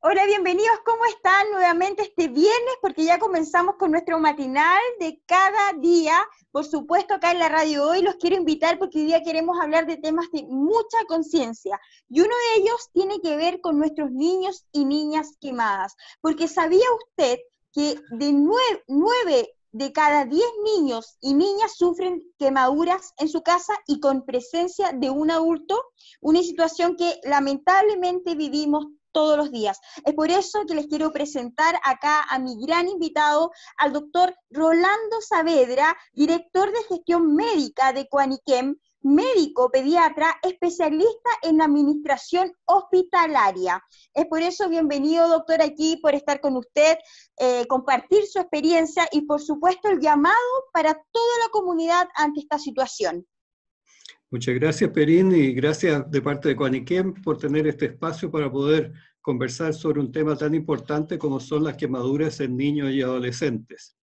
Hola, bienvenidos. ¿Cómo están nuevamente este viernes? Porque ya comenzamos con nuestro matinal de cada día. Por supuesto, acá en la radio hoy los quiero invitar porque hoy día queremos hablar de temas de mucha conciencia. Y uno de ellos tiene que ver con nuestros niños y niñas quemadas. Porque ¿sabía usted que de nueve, de cada diez niños y niñas sufren quemaduras en su casa y con presencia de un adulto? Una situación que lamentablemente vivimos todos los días. Es por eso que les quiero presentar acá a mi gran invitado, al doctor Rolando Saavedra, director de gestión médica de Coaniquem, médico pediatra especialista en administración hospitalaria. Es por eso bienvenido, doctor, aquí por estar con usted, eh, compartir su experiencia y, por supuesto, el llamado para toda la comunidad ante esta situación. Muchas gracias, Perín, y gracias de parte de Coaniquem por tener este espacio para poder conversar sobre un tema tan importante como son las quemaduras en niños y adolescentes.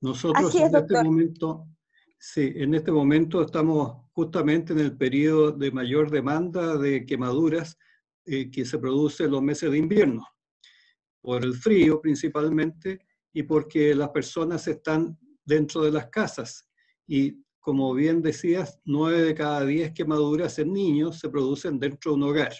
Nosotros en este momento, sí, en este momento estamos justamente en el periodo de mayor demanda de quemaduras eh, que se produce en los meses de invierno, por el frío principalmente y porque las personas están dentro de las casas y como bien decías, nueve de cada diez quemaduras en niños se producen dentro de un hogar.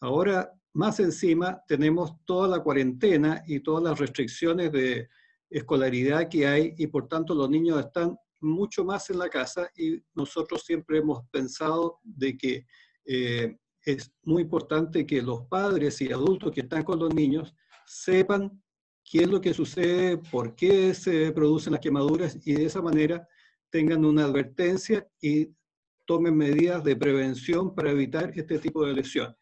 Ahora, más encima, tenemos toda la cuarentena y todas las restricciones de escolaridad que hay y por tanto los niños están mucho más en la casa y nosotros siempre hemos pensado de que eh, es muy importante que los padres y adultos que están con los niños sepan qué es lo que sucede, por qué se producen las quemaduras y de esa manera tengan una advertencia y tomen medidas de prevención para evitar este tipo de lesiones.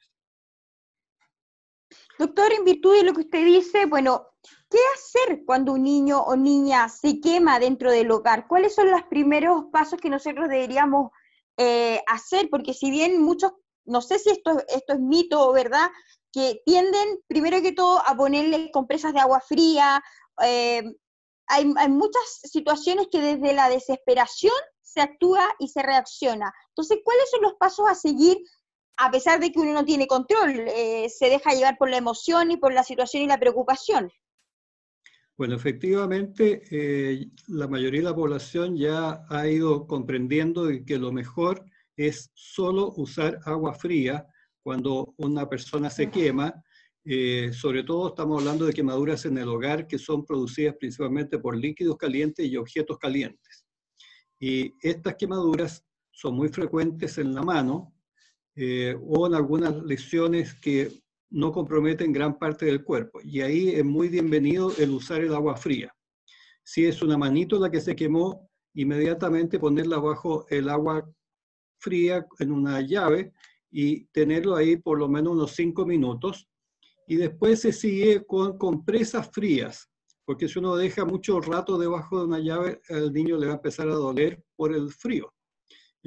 Doctor, en virtud de lo que usted dice, bueno, ¿qué hacer cuando un niño o niña se quema dentro del hogar? ¿Cuáles son los primeros pasos que nosotros deberíamos eh, hacer? Porque si bien muchos, no sé si esto, esto es mito o verdad, que tienden primero que todo a ponerle compresas de agua fría, eh, hay, muchas situaciones que desde la desesperación se actúa y se reacciona. Entonces, ¿cuáles son los pasos a seguir a pesar de que uno no tiene control? Eh, se deja llevar por la emoción y por la situación y la preocupación. Bueno, efectivamente, eh, la mayoría de la población ya ha ido comprendiendo que lo mejor es solo usar agua fría cuando una persona se quema eh, sobre todo estamos hablando de quemaduras en el hogar que son producidas principalmente por líquidos calientes y objetos calientes. Y estas quemaduras son muy frecuentes en la mano eh, o en algunas lesiones que no comprometen gran parte del cuerpo. Y ahí es muy bienvenido el usar el agua fría. Si es una manito la que se quemó, inmediatamente ponerla bajo el agua fría en una llave y tenerlo ahí por lo menos unos 5 minutos y después se sigue con compresas frías, porque si uno deja mucho rato debajo de una llave, al niño le va a empezar a doler por el frío.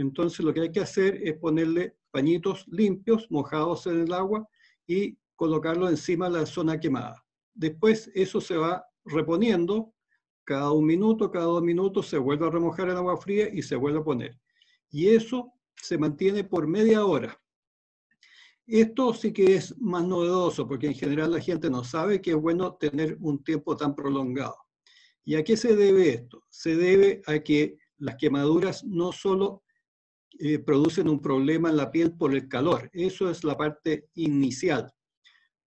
Entonces lo que hay que hacer es ponerle pañitos limpios, mojados en el agua, y colocarlo encima de la zona quemada. Después eso se va reponiendo, cada un minuto, cada dos minutos se vuelve a remojar en agua fría y se vuelve a poner. Y eso se mantiene por media hora. Esto sí que es más novedoso porque en general la gente no sabe que es bueno tener un tiempo tan prolongado. ¿Y a qué se debe esto? Se debe a que las quemaduras no solo eh, producen un problema en la piel por el calor, eso es la parte inicial,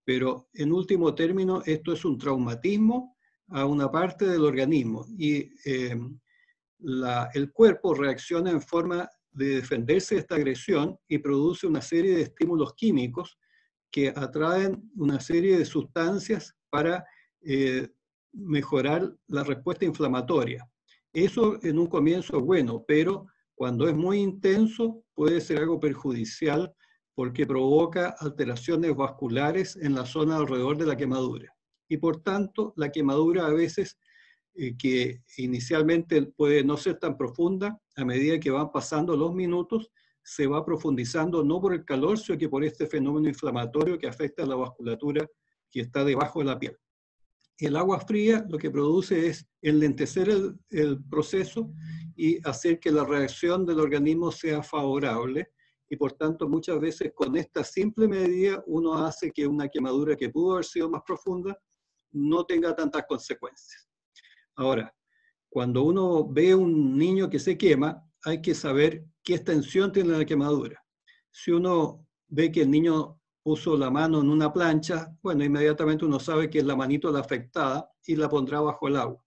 pero en último término esto es un traumatismo a una parte del organismo y eh, el cuerpo reacciona en forma de defenderse de esta agresión y produce una serie de estímulos químicos que atraen una serie de sustancias para eh, mejorar la respuesta inflamatoria. Eso en un comienzo es bueno, pero cuando es muy intenso puede ser algo perjudicial porque provoca alteraciones vasculares en la zona alrededor de la quemadura. Y por tanto, la quemadura a veces eh, que inicialmente puede no ser tan profunda, a medida que van pasando los minutos, se va profundizando no por el calor, sino que por este fenómeno inflamatorio que afecta a la vasculatura que está debajo de la piel. El agua fría lo que produce es enlentecer el, el proceso y hacer que la reacción del organismo sea favorable y por tanto muchas veces con esta simple medida uno hace que una quemadura que pudo haber sido más profunda no tenga tantas consecuencias. Ahora, cuando uno ve un niño que se quema, hay que saber qué extensión tiene la quemadura. Si uno ve que el niño puso la mano en una plancha, bueno, inmediatamente uno sabe que es la manito la afectada y la pondrá bajo el agua.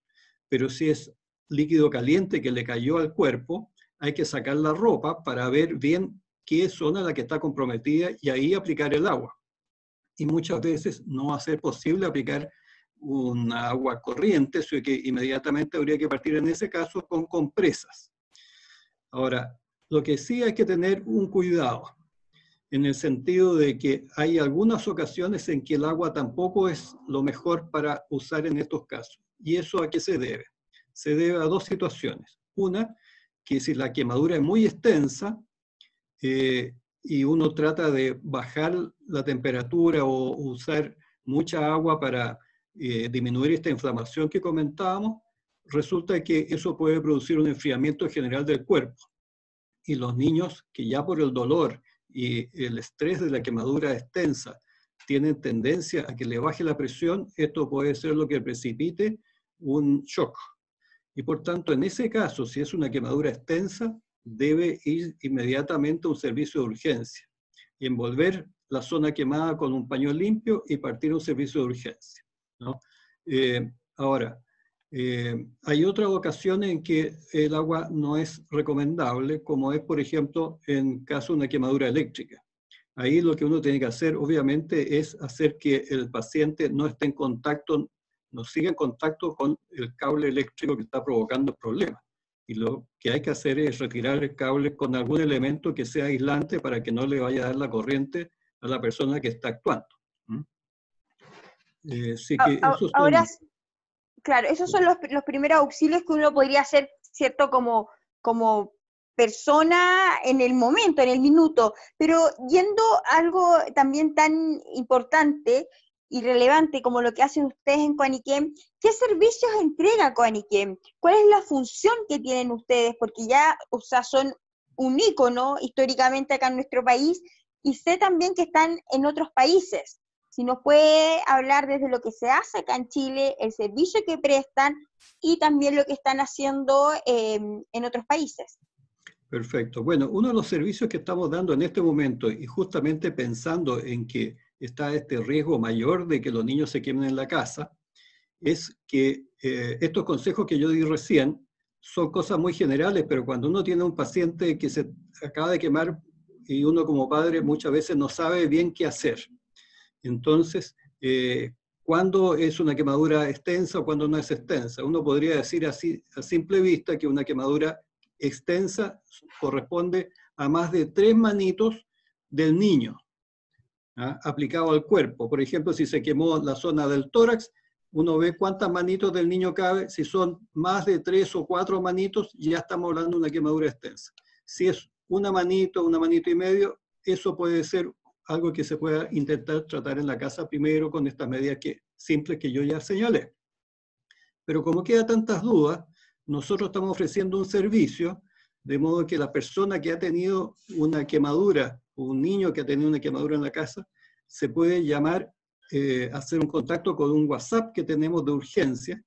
Pero si es líquido caliente que le cayó al cuerpo, hay que sacar la ropa para ver bien qué zona la que está comprometida y ahí aplicar el agua. Y muchas veces no va a ser posible aplicar un agua corriente, así que inmediatamente habría que partir en ese caso con compresas. Ahora, lo que sí hay que tener un cuidado en el sentido de que hay algunas ocasiones en que el agua tampoco es lo mejor para usar en estos casos. ¿Y eso a qué se debe? Se debe a dos situaciones. Una, que si la quemadura es muy extensa eh, y uno trata de bajar la temperatura o usar mucha agua para eh, disminuir esta inflamación que comentábamos, resulta que eso puede producir un enfriamiento general del cuerpo. Y los niños que ya por el dolor y el estrés de la quemadura extensa tienen tendencia a que le baje la presión, esto puede ser lo que precipite un shock. Y por tanto, en ese caso, si es una quemadura extensa, debe ir inmediatamente a un servicio de urgencia y envolver la zona quemada con un paño limpio y partir a un servicio de urgencia. Eh, ahora, eh, hay otras ocasiones en que el agua no es recomendable, como es, por ejemplo, en caso de una quemadura eléctrica. Ahí lo que uno tiene que hacer, obviamente, es hacer que el paciente no esté en contacto, no siga en contacto con el cable eléctrico que está provocando el problema. Y lo que hay que hacer es retirar el cable con algún elemento que sea aislante para que no le vaya a dar la corriente a la persona que está actuando. ¿Mm? Eh, que Ahora, Claro, esos son los, primeros auxilios que uno podría hacer, ¿cierto? Como, como persona en el momento, en el minuto. Pero yendo a algo también tan importante y relevante como lo que hacen ustedes en Coaniquem, ¿qué servicios entrega Coaniquem? ¿Cuál es la función que tienen ustedes? Porque ya, o sea, son un ícono históricamente acá en nuestro país y sé también que están en otros países si nos puede hablar desde lo que se hace acá en Chile, el servicio que prestan y también lo que están haciendo em, en otros países. Perfecto. Bueno, uno de los servicios que estamos dando en este momento y justamente pensando en que está este riesgo mayor de que los niños se quemen en la casa, es que eh, estos consejos que yo di recién son cosas muy generales, pero cuando uno tiene un paciente que se acaba de quemar y uno como padre muchas veces no sabe bien qué hacer. Entonces, eh, ¿cuándo es una quemadura extensa o cuándo no es extensa? Uno podría decir así a simple vista que una quemadura extensa corresponde a más de tres manitos del niño ¿ah? aplicado al cuerpo. Por ejemplo, si se quemó la zona del tórax, uno ve cuántas manitos del niño cabe. Si son más de tres o cuatro manitos, ya estamos hablando de una quemadura extensa. Si es una manito, una manito y medio, eso puede ser algo que se pueda intentar tratar en la casa primero con estas medidas que, simples que yo ya señalé. Pero como queda tantas dudas, nosotros estamos ofreciendo un servicio de modo que la persona que ha tenido una quemadura, un niño que ha tenido una quemadura en la casa, se puede llamar, eh, hacer un contacto con un WhatsApp que tenemos de urgencia,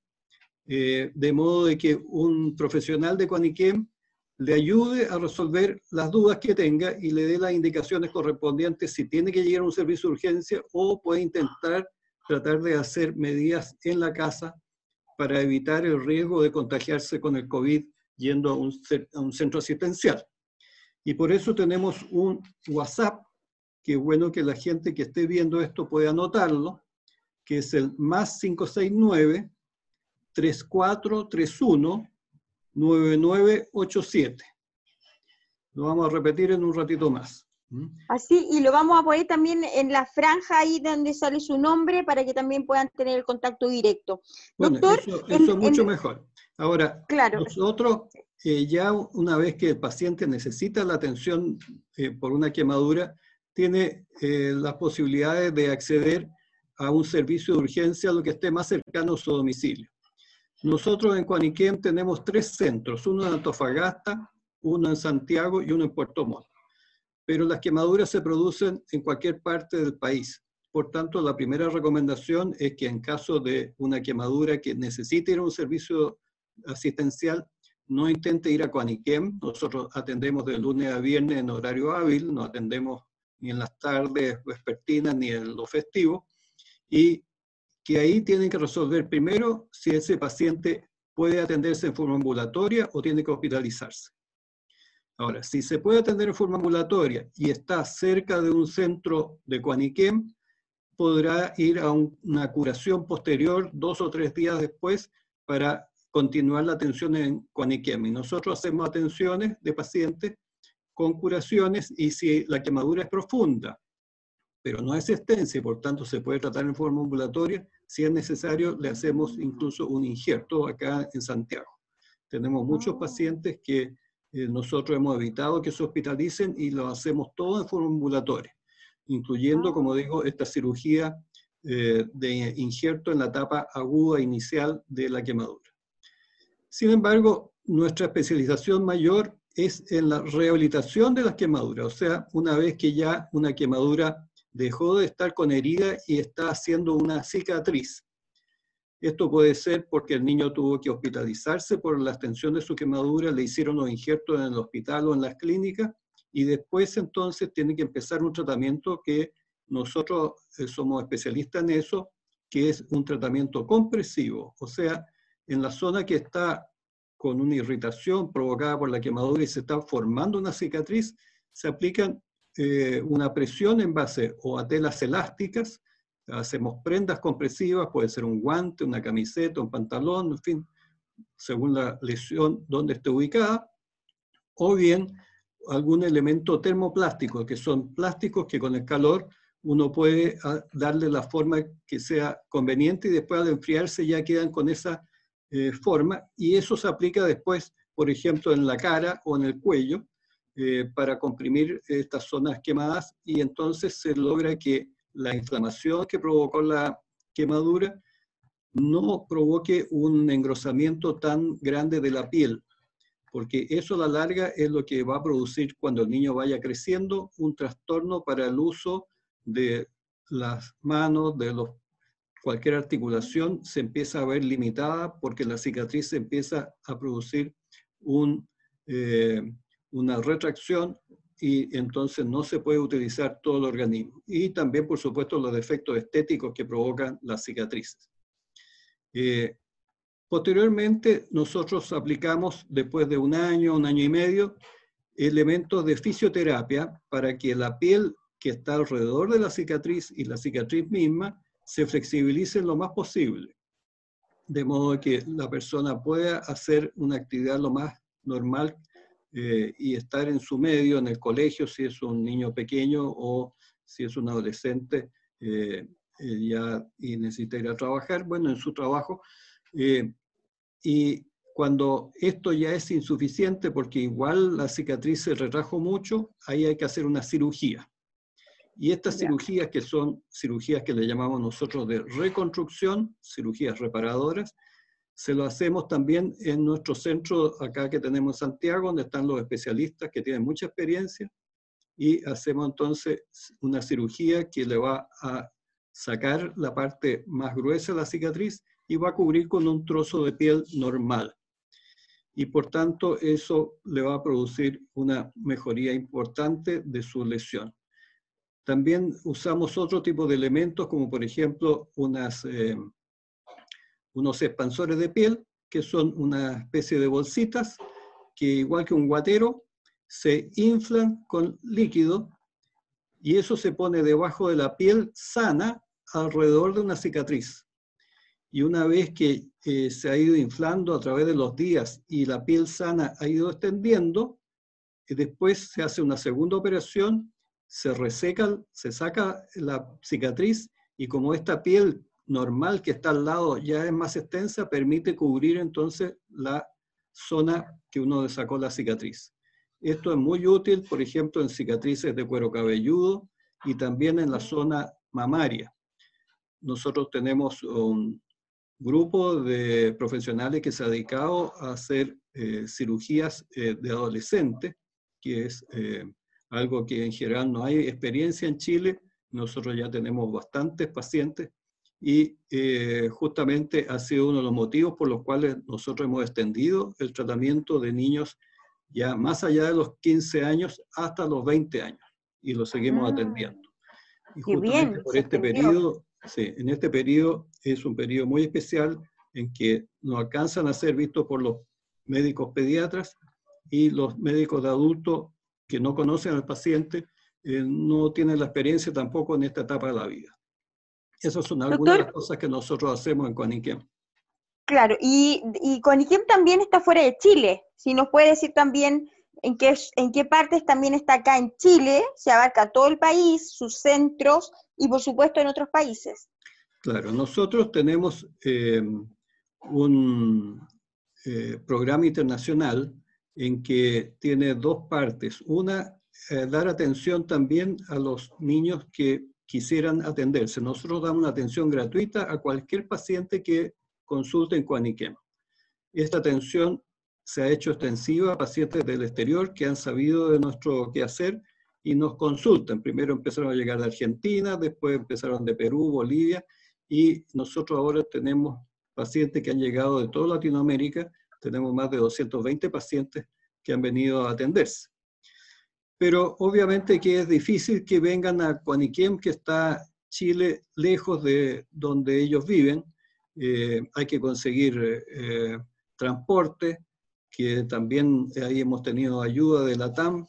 eh, de modo de que un profesional de Quaniquem le ayude a resolver las dudas que tenga y le dé las indicaciones correspondientes si tiene que llegar a un servicio de urgencia o puede intentar tratar de hacer medidas en la casa para evitar el riesgo de contagiarse con el COVID yendo a un, centro asistencial. Y por eso tenemos un WhatsApp, que es bueno que la gente que esté viendo esto pueda anotarlo, que es el más 569 3431 9987. Lo vamos a repetir en un ratito más. ¿Mm? Así, y lo vamos a poner también en la franja ahí donde sale su nombre para que también puedan tener el contacto directo. Bueno, eso, es mucho mejor. Ahora, claro. nosotros eh, ya una vez que el paciente necesita la atención eh, por una quemadura, tiene eh, las posibilidades de acceder a un servicio de urgencia, lo que esté más cercano a su domicilio. Nosotros en Cuaniquem tenemos tres centros, uno en Antofagasta, uno en Santiago y uno en Puerto Montt. pero las quemaduras se producen en cualquier parte del país. Por tanto, la primera recomendación es que en caso de una quemadura que necesite ir a un servicio asistencial, no intente ir a Coaniquem. Nosotros atendemos de lunes a viernes en horario hábil, no atendemos ni en las tardes vespertinas ni en los festivos. Y que ahí tienen que resolver primero si ese paciente puede atenderse en forma ambulatoria o tiene que hospitalizarse. Ahora, si se puede atender en forma ambulatoria y está cerca de un centro de Coaniquem, podrá ir a una curación posterior dos o tres días después para continuar la atención en Coaniquem. Y nosotros hacemos atenciones de pacientes con curaciones y si la quemadura es profunda, pero no es extensa y por tanto se puede tratar en forma ambulatoria, si es necesario le hacemos incluso un injerto acá en Santiago. Tenemos muchos ah. pacientes que eh, nosotros hemos evitado que se hospitalicen y lo hacemos todo en forma ambulatoria, incluyendo, ah. como digo, esta cirugía eh, de injerto en la etapa aguda inicial de la quemadura. Sin embargo, nuestra especialización mayor es en la rehabilitación de las quemaduras, o sea, una vez que ya una quemadura dejó de estar con herida y está haciendo una cicatriz. Esto puede ser porque el niño tuvo que hospitalizarse por la extensión de su quemadura, le hicieron los injertos en el hospital o en las clínicas y después entonces tiene que empezar un tratamiento que nosotros eh, somos especialistas en eso, que es un tratamiento compresivo, o sea, en la zona que está con una irritación provocada por la quemadura y se está formando una cicatriz, se aplican eh, una presión en base o a telas elásticas, hacemos prendas compresivas, puede ser un guante, una camiseta, un pantalón, en fin, según la lesión donde esté ubicada, o bien algún elemento termoplástico, que son plásticos que con el calor uno puede ah, darle la forma que sea conveniente y después al enfriarse ya quedan con esa eh, forma y eso se aplica después, por ejemplo, en la cara o en el cuello eh, para comprimir estas zonas quemadas y entonces se logra que la inflamación que provocó la quemadura no provoque un engrosamiento tan grande de la piel, porque eso a la larga es lo que va a producir cuando el niño vaya creciendo un trastorno para el uso de las manos, de los cualquier articulación se empieza a ver limitada porque la cicatriz empieza a producir un, eh, una retracción y entonces no se puede utilizar todo el organismo. Y también, por supuesto, los defectos estéticos que provocan las cicatrices. Eh, posteriormente, nosotros aplicamos, después de un año, un año y medio, elementos de fisioterapia para que la piel que está alrededor de la cicatriz y la cicatriz misma se flexibilicen lo más posible, de modo que la persona pueda hacer una actividad lo más normal eh, y estar en su medio, en el colegio, si es un niño pequeño o si es un adolescente eh, eh, ya y necesita ir a trabajar, bueno, en su trabajo. y cuando esto ya es insuficiente, porque igual la cicatriz se retrajo mucho, ahí hay que hacer una cirugía. Y estas cirugías, que son cirugías que le llamamos nosotros de reconstrucción, cirugías reparadoras, se lo hacemos también en nuestro centro acá que tenemos en Santiago, donde están los especialistas que tienen mucha experiencia, y hacemos entonces una cirugía que le va a sacar la parte más gruesa de la cicatriz y va a cubrir con un trozo de piel normal. Y por tanto eso le va a producir una mejoría importante de su lesión. También usamos otro tipo de elementos, como por ejemplo unas, eh, unos expansores de piel, que son una especie de bolsitas, que igual que un guatero, se inflan con líquido y eso se pone debajo de la piel sana alrededor de una cicatriz. Y una vez que eh, se ha ido inflando a través de los días y la piel sana ha ido extendiendo, y después se hace una segunda operación se reseca, se saca la cicatriz y como esta piel normal que está al lado ya es más extensa, permite cubrir entonces la zona que uno sacó la cicatriz. Esto es muy útil, por ejemplo, en cicatrices de cuero cabelludo y también en la zona mamaria. Nosotros tenemos un grupo de profesionales que se ha dedicado a hacer eh, cirugías eh, de adolescentes, que es eh, algo que en general no hay experiencia en Chile. Nosotros ya tenemos bastantes pacientes y eh, justamente ha sido uno de los motivos por los cuales nosotros hemos extendido el tratamiento de niños ya más allá de los 15 años hasta los 20 años y lo seguimos ah, atendiendo. Y justamente por este periodo, sí, en este periodo es un periodo muy especial en que no alcanzan a ser vistos por los médicos pediatras y los médicos de adultos que no conocen al paciente eh, no tienen la experiencia tampoco en esta etapa de la vida. Esas son algunas de las cosas que nosotros hacemos en Coaniquem. Claro, y, y también está fuera de Chile. Si nos puede decir también en qué, en qué partes también está acá en Chile, se abarca todo el país, sus centros y por supuesto en otros países. Claro, nosotros tenemos eh, un eh, programa internacional en que tiene dos partes. Una, eh, dar atención también a los niños que quisieran atenderse. Nosotros damos una atención gratuita a cualquier paciente que consulte en Cuaniquem. Esta atención se ha hecho extensiva a pacientes del exterior que han sabido de nuestro quehacer y nos consultan. Primero empezaron a llegar de Argentina, después empezaron de Perú, Bolivia, y nosotros ahora tenemos pacientes que han llegado de toda Latinoamérica, tenemos más de 220 pacientes que han venido a atenderse. Pero obviamente que es difícil que vengan a Cuaniquem, que está Chile lejos de donde ellos viven. Eh, hay que conseguir eh, transporte, que también ahí hemos tenido ayuda de la TAM,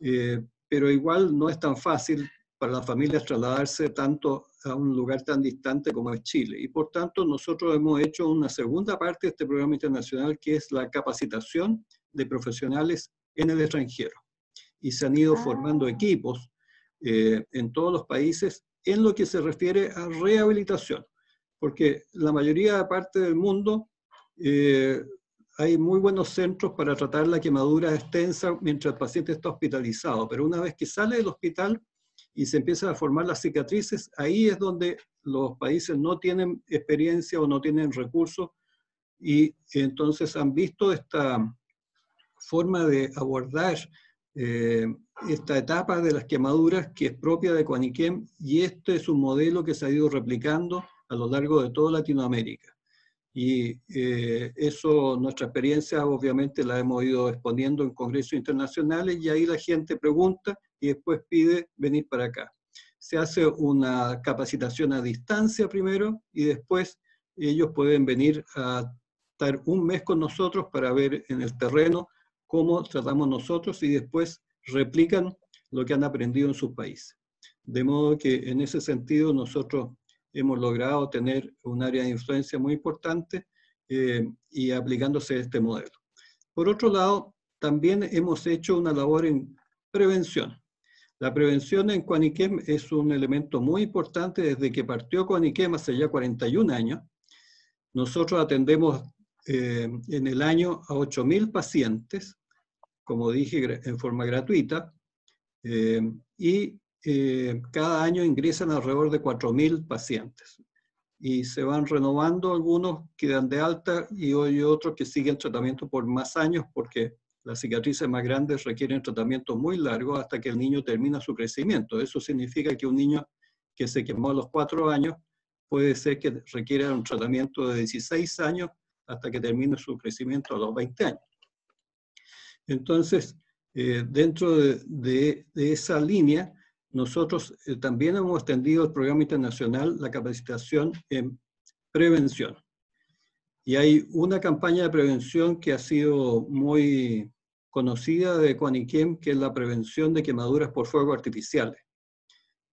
eh, pero igual no es tan fácil para las familias trasladarse tanto a un lugar tan distante como es Chile. Y por tanto, nosotros hemos hecho una segunda parte de este programa internacional que es la capacitación de profesionales en el extranjero. Y se han ido ah. formando equipos eh, en todos los países en lo que se refiere a rehabilitación, porque la mayoría de parte del mundo eh, hay muy buenos centros para tratar la quemadura extensa mientras el paciente está hospitalizado, pero una vez que sale del hospital y se empiezan a formar las cicatrices, ahí es donde los países no tienen experiencia o no tienen recursos y entonces han visto esta forma de abordar eh, esta etapa de las quemaduras que es propia de Coaniquem y este es un modelo que se ha ido replicando a lo largo de toda Latinoamérica. Y eh, eso, nuestra experiencia obviamente la hemos ido exponiendo en congresos internacionales y ahí la gente pregunta y después pide venir para acá. Se hace una capacitación a distancia primero y después ellos pueden venir a estar un mes con nosotros para ver en el terreno cómo tratamos nosotros y después replican lo que han aprendido en sus países. De modo que en ese sentido nosotros hemos logrado tener un área de influencia muy importante eh, y aplicándose este modelo. Por otro lado, también hemos hecho una labor en prevención. La prevención en Cuaniquem es un elemento muy importante desde que partió Cuaniquem hace ya 41 años. Nosotros atendemos eh, en el año a 8.000 pacientes, como dije, en forma gratuita, eh, y eh, cada año ingresan alrededor de 4.000 pacientes y se van renovando algunos, quedan de alta y hay otros que siguen tratamiento por más años porque las cicatrices más grandes requieren tratamiento muy largo hasta que el niño termina su crecimiento. Eso significa que un niño que se quemó a los 4 años puede ser que requiera un tratamiento de 16 años hasta que termine su crecimiento a los 20 años. Entonces, eh, dentro de, esa línea, nosotros eh, también hemos extendido el programa internacional, la capacitación en prevención. Y hay una campaña de prevención que ha sido muy conocida de Coaniquem, que es la prevención de quemaduras por fuego artificiales.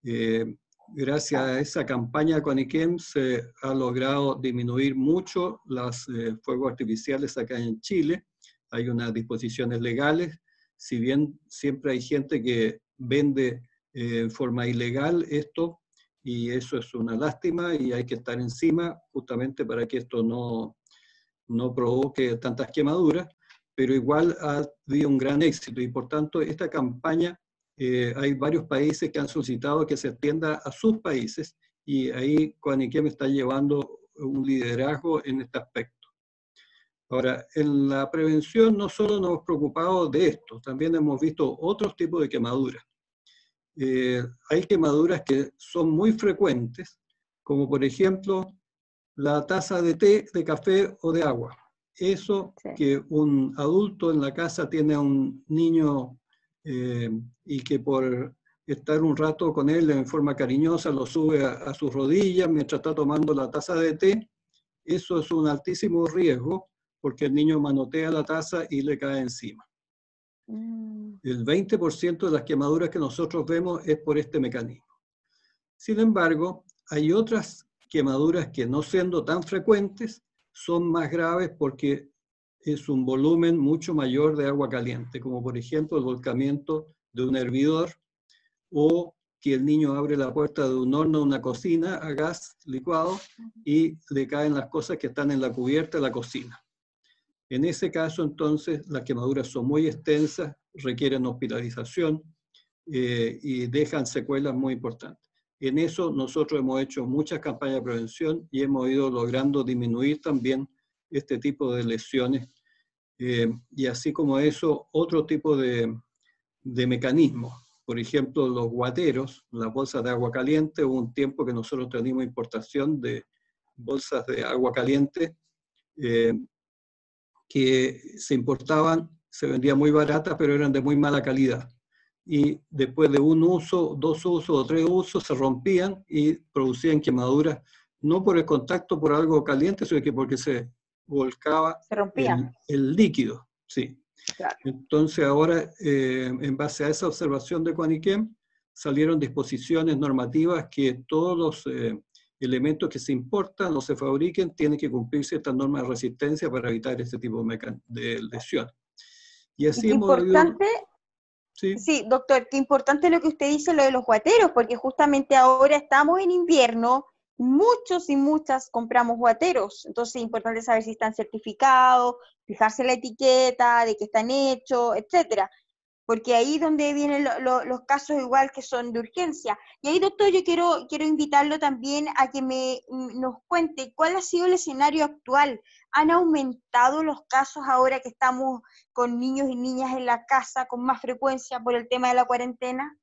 Eh, gracias a esa campaña de Coaniquem se ha logrado disminuir mucho los fuegos artificiales acá en Chile. Hay unas disposiciones legales, si bien siempre hay gente que vende eh, en forma ilegal esto, y eso es una lástima y hay que estar encima justamente para que esto no, no provoque tantas quemaduras, pero igual ha habido un gran éxito y por tanto esta campaña eh, hay varios países que han solicitado que se extienda a sus países y ahí Coaniquem está llevando un liderazgo en este aspecto. Ahora, en la prevención no solo nos hemos preocupado de esto, también hemos visto otros tipos de quemaduras. eh, hay quemaduras que son muy frecuentes, como por ejemplo la taza de té, de café o de agua. Eso que un adulto en la casa tiene a un niño eh, y que por estar un rato con él en forma cariñosa lo sube a, sus rodillas mientras está tomando la taza de té, eso es un altísimo riesgo porque el niño manotea la taza y le cae encima. Mm. El 20% de las quemaduras que nosotros vemos es por este mecanismo. Sin embargo, hay otras quemaduras que no siendo tan frecuentes son más graves porque es un volumen mucho mayor de agua caliente, como por ejemplo el volcamiento de un hervidor o que el niño abre la puerta de un horno, una cocina a gas licuado y le caen las cosas que están en la cubierta de la cocina. En ese caso, entonces, las quemaduras son muy extensas, requieren hospitalización eh, y dejan secuelas muy importantes. En eso nosotros hemos hecho muchas campañas de prevención y hemos ido logrando disminuir también este tipo de lesiones. Eh, y así como eso, otro tipo de, de mecanismos. Por ejemplo, los guateros, las bolsas de agua caliente, hubo un tiempo que nosotros teníamos importación de bolsas de agua caliente eh, que se importaban, se vendían muy baratas, pero eran de muy mala calidad. Y después de un uso, dos usos o tres usos, se rompían y producían quemaduras, no por el contacto por algo caliente, sino que porque se volcaba se rompía. El, líquido. Sí. Entonces ahora, eh, en base a esa observación de Quaniquem, salieron disposiciones normativas que todos los eh, elementos que se importan o se fabriquen, tienen que cumplirse estas normas de resistencia para evitar este tipo de, lesión. Y así importante, ¿Sí? doctor, qué importante lo que usted dice, lo de los guateros, porque justamente ahora estamos en invierno, muchos y muchas compramos guateros, entonces es importante saber si están certificados, fijarse la etiqueta, de qué están hechos, etcétera porque ahí donde vienen los casos igual que son de urgencia. Y ahí, doctor, yo quiero, quiero invitarlo también a que me, mm, nos cuente cuál ha sido el escenario actual. ¿Han aumentado los casos ahora que estamos con niños y niñas en la casa con más frecuencia por el tema de la cuarentena?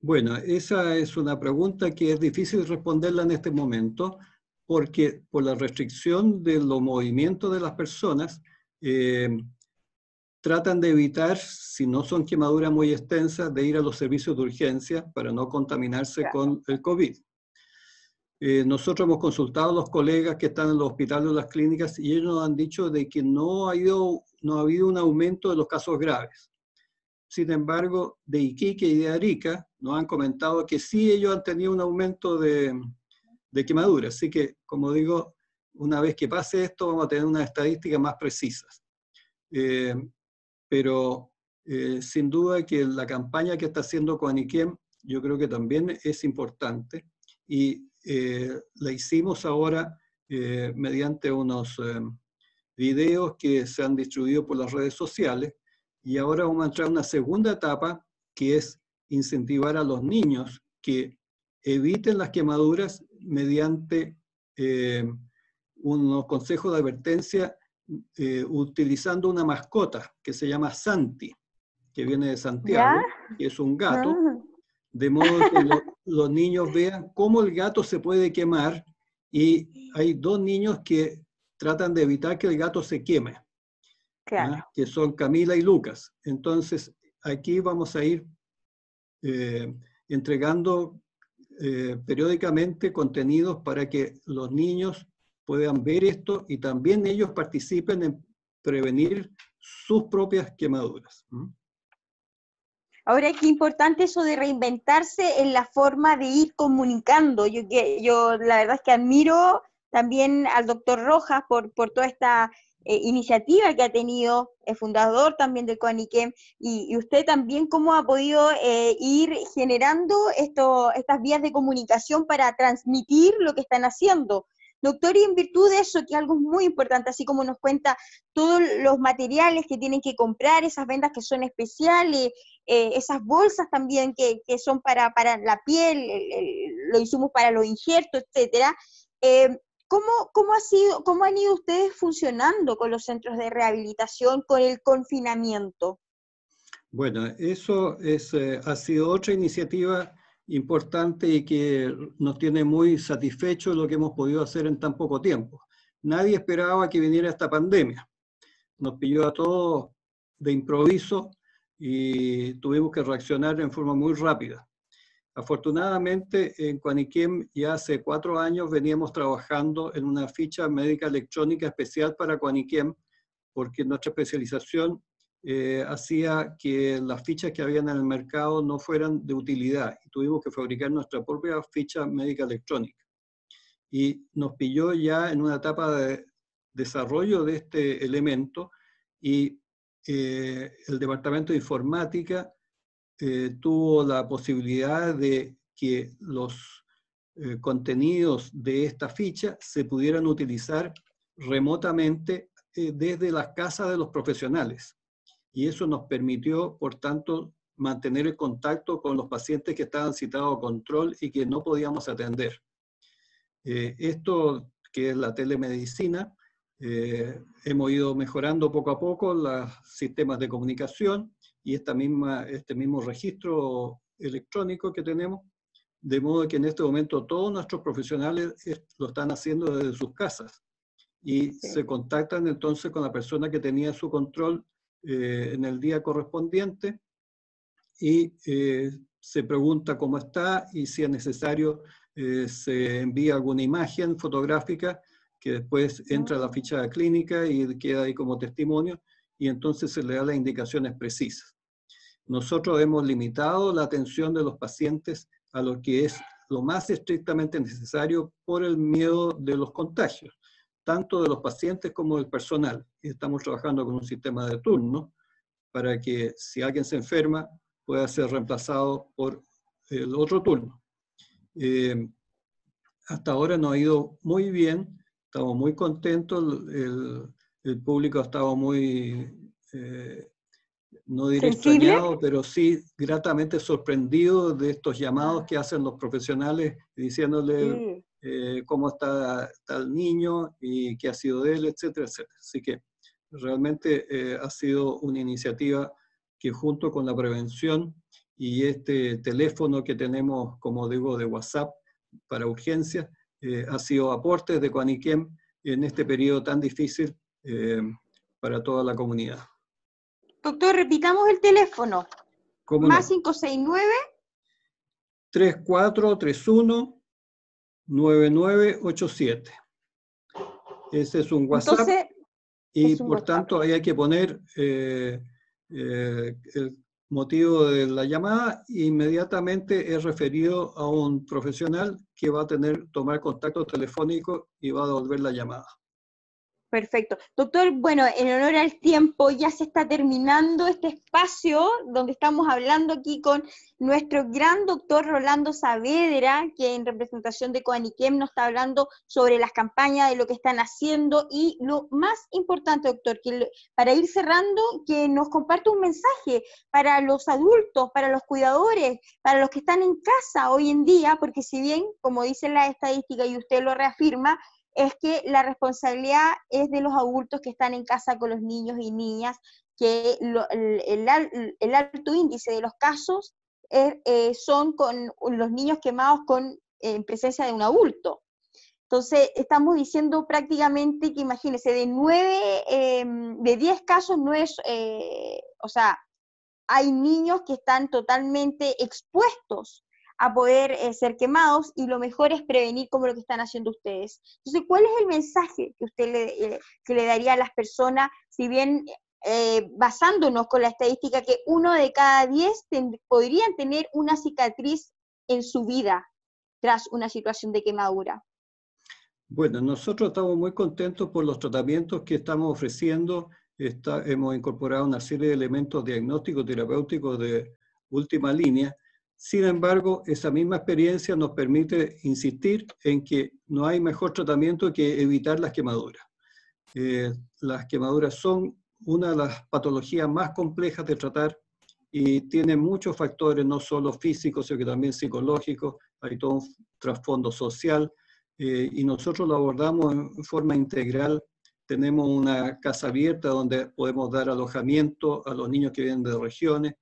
Bueno, esa es una pregunta que es difícil responderla en este momento, porque por la restricción de los movimientos de las personas, eh, tratan de evitar, si no son quemaduras muy extensas, de ir a los servicios de urgencia para no contaminarse con el COVID. Eh, nosotros hemos consultado a los colegas que están en los hospitales o las clínicas y ellos nos han dicho de que no ha, habido, no ha habido un aumento de los casos graves. Sin embargo, de Iquique y de Arica nos han comentado que sí ellos han tenido un aumento de, de quemaduras. Así que, como digo, una vez que pase esto, vamos a tener unas estadísticas más precisas. Eh, pero eh, sin duda que la campaña que está haciendo Coaniquem yo creo que también es importante y eh, la hicimos ahora eh, mediante unos videos que se han distribuido por las redes sociales y ahora vamos a entrar a una segunda etapa que es incentivar a los niños que eviten las quemaduras mediante unos consejos de advertencia eh, utilizando una mascota que se llama Santi, que viene de Santiago, que es un gato, ah. de modo que los niños vean cómo el gato se puede quemar y hay dos niños que tratan de evitar que el gato se queme, que son Camila y Lucas. Entonces, aquí vamos a ir eh, entregando eh, periódicamente contenidos para que los niños puedan ver esto y también ellos participen en prevenir sus propias quemaduras. Ahora, qué importante eso de reinventarse en la forma de ir comunicando. Yo, yo la verdad es que admiro también al doctor Rojas por, por toda esta eh, iniciativa que ha tenido, el fundador también del CONIQUEM, y, usted también cómo ha podido eh, ir generando esto, estas vías de comunicación para transmitir lo que están haciendo. Doctor, y en virtud de eso, que es algo muy importante, así como nos cuenta todos los materiales que tienen que comprar, esas vendas que son especiales, eh, esas bolsas también que, son para, para, la piel, los insumos para los injertos, etcétera. Eh, ¿cómo, cómo, ha sido, ¿Cómo han ido ustedes funcionando con los centros de rehabilitación, con el confinamiento? Bueno, eso es, eh, ha sido otra iniciativa importante y que nos tiene muy satisfechos lo que hemos podido hacer en tan poco tiempo. Nadie esperaba que viniera esta pandemia. Nos pilló a todos de improviso y tuvimos que reaccionar en forma muy rápida. Afortunadamente, en Quaniquem ya hace cuatro años veníamos trabajando en una ficha médica electrónica especial para Quaniquem, porque nuestra especialización eh, hacía que las fichas que habían en el mercado no fueran de utilidad y tuvimos que fabricar nuestra propia ficha médica electrónica. Y nos pilló ya en una etapa de desarrollo de este elemento y eh, el Departamento de Informática eh, tuvo la posibilidad de que los contenidos de esta ficha se pudieran utilizar remotamente desde las casas de los profesionales y eso nos permitió, por tanto, mantener el contacto con los pacientes que estaban citados a control y que no podíamos atender. Eh, esto, que es la telemedicina, eh, hemos ido mejorando poco a poco los sistemas de comunicación y esta misma, este mismo registro electrónico que tenemos, de modo que en este momento todos nuestros profesionales lo están haciendo desde sus casas y se contactan entonces con la persona que tenía su control eh, en el día correspondiente y eh, se pregunta cómo está y si es necesario eh, se envía alguna imagen fotográfica que después entra a la ficha clínica y queda ahí como testimonio y entonces se le da las indicaciones precisas. Nosotros hemos limitado la atención de los pacientes a lo que es lo más estrictamente necesario por el miedo de los contagios tanto de los pacientes como del personal. Y estamos trabajando con un sistema de turno para que si alguien se enferma pueda ser reemplazado por el otro turno. Eh, hasta ahora nos ha ido muy bien, estamos muy contentos, el, público ha estado muy, eh, no diré extrañado, pero sí gratamente sorprendido de estos llamados que hacen los profesionales diciéndole eh, cómo está, el niño y qué ha sido de él, etcétera, etcétera. Así que realmente eh, ha sido una iniciativa que junto con la prevención y este teléfono que tenemos, como digo, de WhatsApp para urgencias, eh, ha sido aportes de Coaniquem en este periodo tan difícil para toda la comunidad. Doctor, repitamos el teléfono. Más 569 3431 9987. Ese es un WhatsApp. y por tanto ahí hay que poner eh, eh, el motivo de la llamada inmediatamente es referido a un profesional que va a tener tomar contacto telefónico y va a devolver la llamada. Perfecto. Doctor, bueno, en honor al tiempo, ya se está terminando este espacio donde estamos hablando aquí con nuestro gran doctor Rolando Saavedra, que en representación de Coaniquem nos está hablando sobre las campañas, de lo que están haciendo y lo más importante, doctor, que para ir cerrando, que nos comparte un mensaje para los adultos, para los cuidadores, para los que están en casa hoy en día, porque si bien, como dice la estadística y usted lo reafirma, es que la responsabilidad es de los adultos que están en casa con los niños y niñas, que el, alto índice de los casos eh, son con los niños quemados con, en presencia de un adulto. Entonces, estamos diciendo prácticamente que imagínense, de nueve, em, de diez casos, no es, eh, o sea, hay niños que están totalmente expuestos a poder eh, ser quemados y lo mejor es prevenir como lo que están haciendo ustedes. Entonces, ¿cuál es el mensaje que usted le, eh, que le daría a las personas, si bien eh, basándonos con la estadística que uno de cada diez podrían tener una cicatriz en su vida tras una situación de quemadura? Bueno, nosotros estamos muy contentos por los tratamientos que estamos ofreciendo. hemos incorporado una serie de elementos diagnósticos terapéuticos de última línea sin embargo, esa misma experiencia nos permite insistir en que no hay mejor tratamiento que evitar las quemaduras. Eh, las quemaduras son una de las patologías más complejas de tratar y tienen muchos factores, no solo físicos, sino que también psicológicos, hay todo un trasfondo social, eh, y nosotros lo abordamos en forma integral tenemos una casa abierta donde podemos dar alojamiento a los niños que vienen de regiones,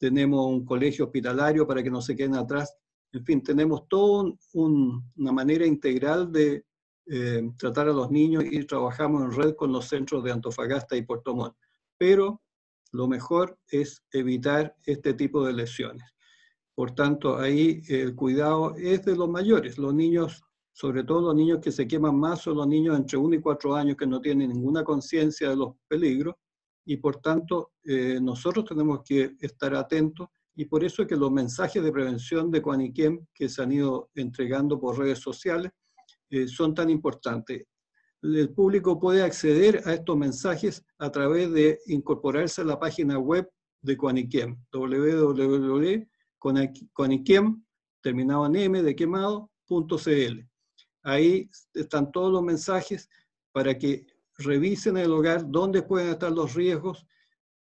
tenemos un colegio hospitalario para que no se queden atrás. En fin, tenemos toda una manera integral de eh, tratar a los niños y trabajamos en red con los centros de Antofagasta y Puerto Montt. Pero lo mejor es evitar este tipo de lesiones. Por tanto, ahí el cuidado es de los mayores. Los niños, sobre todo los niños que se queman más, son los niños entre 1 y 4 años que no tienen ninguna conciencia de los peligros y por tanto eh, nosotros tenemos que estar atentos y por eso es que los mensajes de prevención de Coaniquem que se han ido entregando por redes sociales eh, son tan importantes. El público puede acceder a estos mensajes a través de incorporarse a la página web de Coaniquem, www.coaniquem, terminado en m de quemado.cl. Ahí están todos los mensajes para que revisen el hogar dónde pueden estar los riesgos,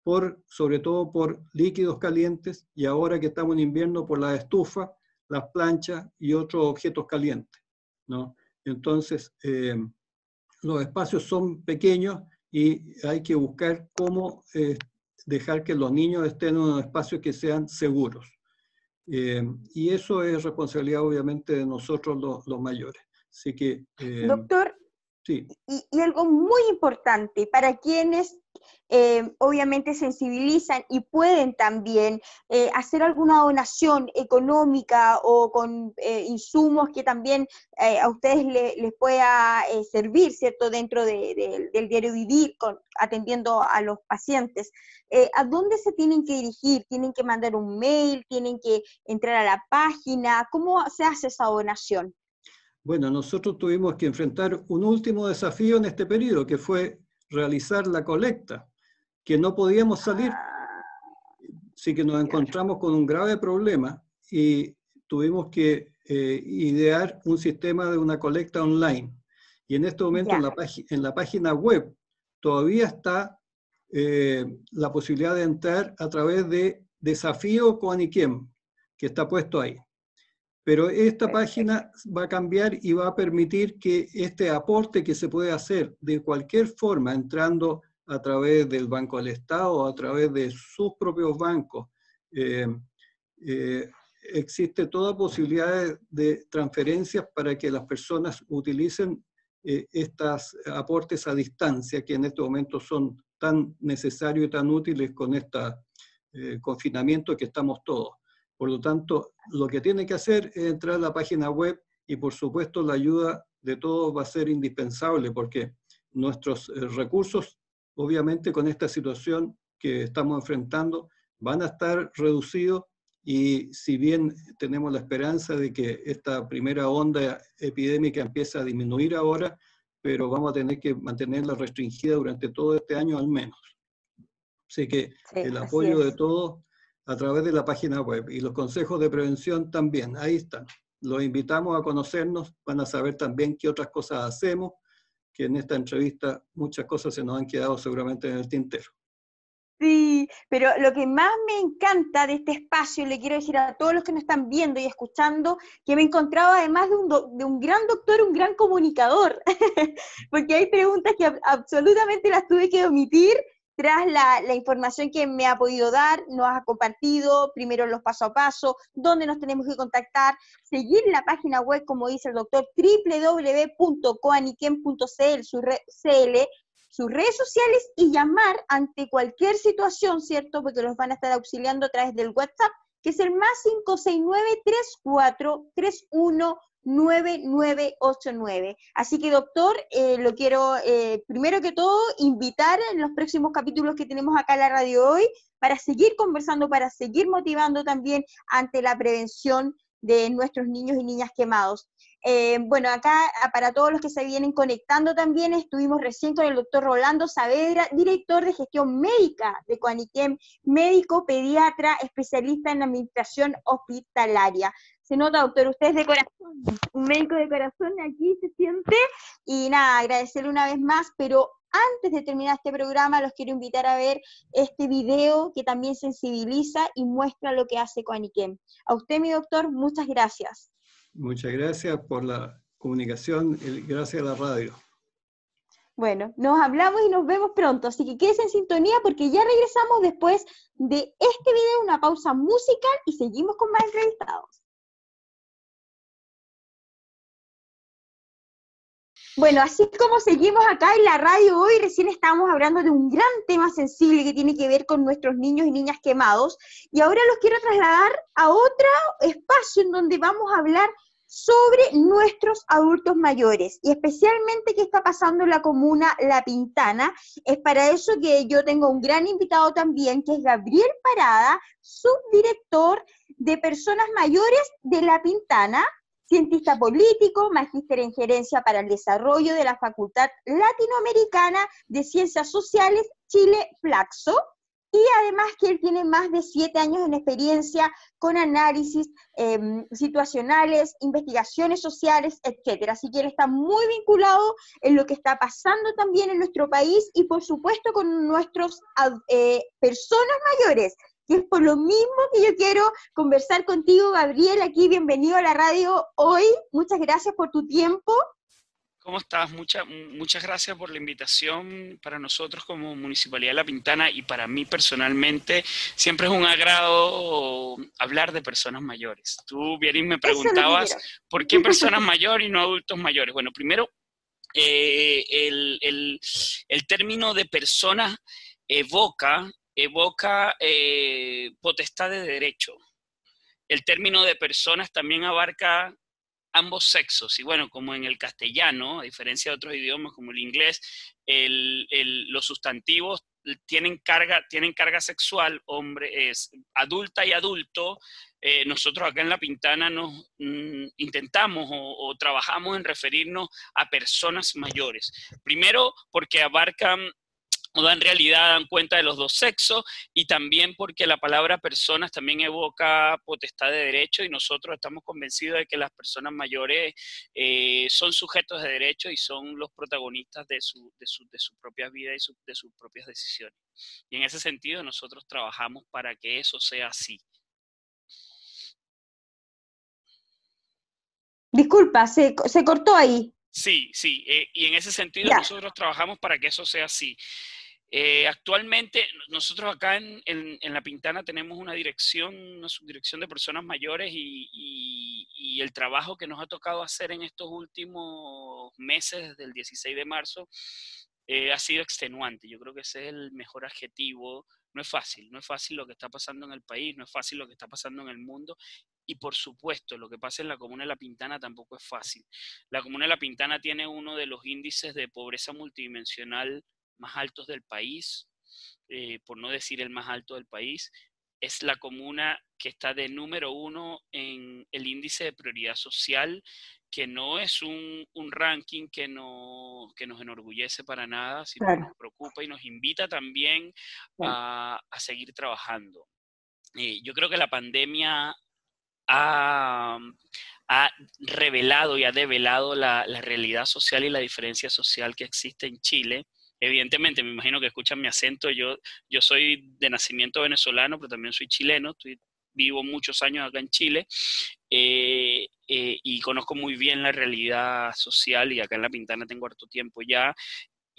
por, sobre todo por líquidos calientes y ahora que estamos en invierno por la estufa, las planchas y otros objetos calientes. ¿no? Entonces, eh, los espacios son pequeños y hay que buscar cómo eh, dejar que los niños estén en unos espacios que sean seguros. Eh, y eso es responsabilidad obviamente de nosotros los, los mayores. Así que... Doctor, y, algo muy importante para quienes eh, obviamente sensibilizan y pueden también eh, hacer alguna donación económica o con eh, insumos que también a ustedes les pueda servir, ¿cierto? Dentro del diario vivir, atendiendo a los pacientes. ¿A dónde se tienen que dirigir? ¿Tienen que mandar un mail? ¿Tienen que entrar a la página? ¿Cómo se hace esa donación? Bueno, nosotros tuvimos que enfrentar un último desafío en este periodo, que fue realizar la colecta, que no podíamos salir. Así que nos encontramos con un grave problema y tuvimos que eh, idear un sistema de una colecta online. Y en este momento en la, en la, página web todavía está eh, la posibilidad de entrar a través de Desafío Coaniquem, que está puesto ahí. Pero esta página va a cambiar y va a permitir que este aporte que se puede hacer de cualquier forma, entrando a través del Banco del Estado o a través de sus propios bancos, eh, eh, existe toda posibilidad de, transferencias para que las personas utilicen eh, estos aportes a distancia que en este momento son tan necesarios y tan útiles con este confinamiento que estamos todos. Por lo tanto, lo que tiene que hacer es entrar a la página web y por supuesto la ayuda de todos va a ser indispensable porque nuestros eh, recursos, obviamente con esta situación que estamos enfrentando, van a estar reducidos y si bien tenemos la esperanza de que esta primera onda epidémica empiece a disminuir ahora, pero vamos a tener que mantenerla restringida durante todo este año al menos. Así que el apoyo de todos a través de la página web y los consejos de prevención también, ahí están. Los invitamos a conocernos, van a saber también qué otras cosas hacemos, que en esta entrevista muchas cosas se nos han quedado seguramente en el tintero. Sí, pero lo que más me encanta de este espacio, le quiero decir a todos los que nos están viendo y escuchando, que me he encontrado además de un, de un gran doctor, un gran comunicador, porque hay preguntas que absolutamente las tuve que omitir tras la, información que me ha podido dar, nos ha compartido, primero los paso a paso, dónde nos tenemos que contactar, seguir la página web, como dice el doctor, www.coaniquem.cl, su sus redes sociales y llamar ante cualquier situación, ¿cierto? Porque los van a estar auxiliando a través del WhatsApp, que es el más 569 34 31 9989. Así que, doctor, eh, lo quiero, eh, primero que todo, invitar en los próximos capítulos que tenemos acá en la radio hoy para seguir conversando, para seguir motivando también ante la prevención de nuestros niños y niñas quemados. Eh, bueno, acá para todos los que se vienen conectando también, estuvimos recién con el doctor Rolando Saavedra, director de gestión médica de Coaniquem, médico pediatra, especialista en administración hospitalaria se nota, doctor, usted es de corazón, un médico de corazón aquí se siente. Y nada, agradecerle una vez más, pero antes de terminar este programa, los quiero invitar a ver este video que también sensibiliza y muestra lo que hace Coaniquem. A usted, mi doctor, muchas gracias. Muchas gracias por la comunicación, gracias a la radio. Bueno, nos hablamos y nos vemos pronto, así que quédense en sintonía porque ya regresamos después de este video, una pausa musical y seguimos con más entrevistados. Bueno, así como seguimos acá en la radio hoy, recién estábamos hablando de un gran tema sensible que tiene que ver con nuestros niños y niñas quemados, y ahora los quiero trasladar a otro espacio en donde vamos a hablar sobre nuestros adultos mayores. Y especialmente qué está pasando en la comuna La Pintana. Es para eso que yo tengo un gran invitado también, que es Gabriel Parada, subdirector de personas mayores de La Pintana, cientista político, magíster en gerencia para el desarrollo de la Facultad Latinoamericana de Ciencias Sociales Chile Flaxo y además que él tiene más de siete años en experiencia con análisis em, situacionales, investigaciones sociales, etcétera. Así que él está muy vinculado en lo que está pasando también en nuestro país y por supuesto con nuestras eh, personas mayores, que es por lo mismo que yo quiero conversar contigo, Gabriel, aquí bienvenido a la radio hoy. Muchas gracias por tu tiempo. ¿Cómo estás? muchas gracias por la invitación para nosotros como Municipalidad de La Pintana y para mí personalmente siempre es un agrado hablar de personas mayores. Tú, Bierín, me preguntabas por qué personas mayores y no adultos mayores. Bueno, primero, eh, el, término de persona evoca, evoca eh, potestad de derecho. El término de personas también abarca ambos sexos. Y bueno, como en el castellano, a diferencia de otros idiomas como el inglés, los sustantivos tienen carga, tienen carga sexual, hombre, es adulta y adulto. Eh, nosotros acá en La Pintana nos mm, intentamos o, trabajamos en referirnos a personas mayores. Primero, porque abarcan o dan realidad, dan cuenta de los dos sexos y también porque la palabra personas también evoca potestad de derecho y nosotros estamos convencidos de que las personas mayores eh, son sujetos de derecho y son los protagonistas de su, de su, de su propia vida y de sus propias decisiones. Y en ese sentido nosotros trabajamos para que eso sea así. Disculpa, se, se cortó ahí. Sí, sí, eh, y en ese sentido nosotros trabajamos para que eso sea así. Eh, actualmente nosotros acá en, La Pintana tenemos una dirección, una subdirección de personas mayores y, el trabajo que nos ha tocado hacer en estos últimos meses, desde el 16 de marzo, eh, ha sido extenuante. Yo creo que ese es el mejor adjetivo. No es fácil, no es fácil lo que está pasando en el país, no es fácil lo que está pasando en el mundo y por supuesto, lo que pasa en la Comuna de La Pintana tampoco es fácil. La Comuna de La Pintana tiene uno de los índices de pobreza multidimensional más altos del país, eh, por no decir el más alto del país, es la comuna que está de número uno en el índice de prioridad social, que no es un, ranking que, no, que nos enorgullece para nada, sino que nos preocupa y nos invita también a, seguir trabajando. Eh, yo creo que la pandemia ha, revelado y ha develado la, la, realidad social y la diferencia social que existe en Chile evidentemente, me imagino que escuchan mi acento, yo, yo soy de nacimiento venezolano, pero también soy chileno, estoy, vivo muchos años acá en Chile eh, eh, y conozco muy bien la realidad social y acá en La Pintana tengo harto tiempo ya.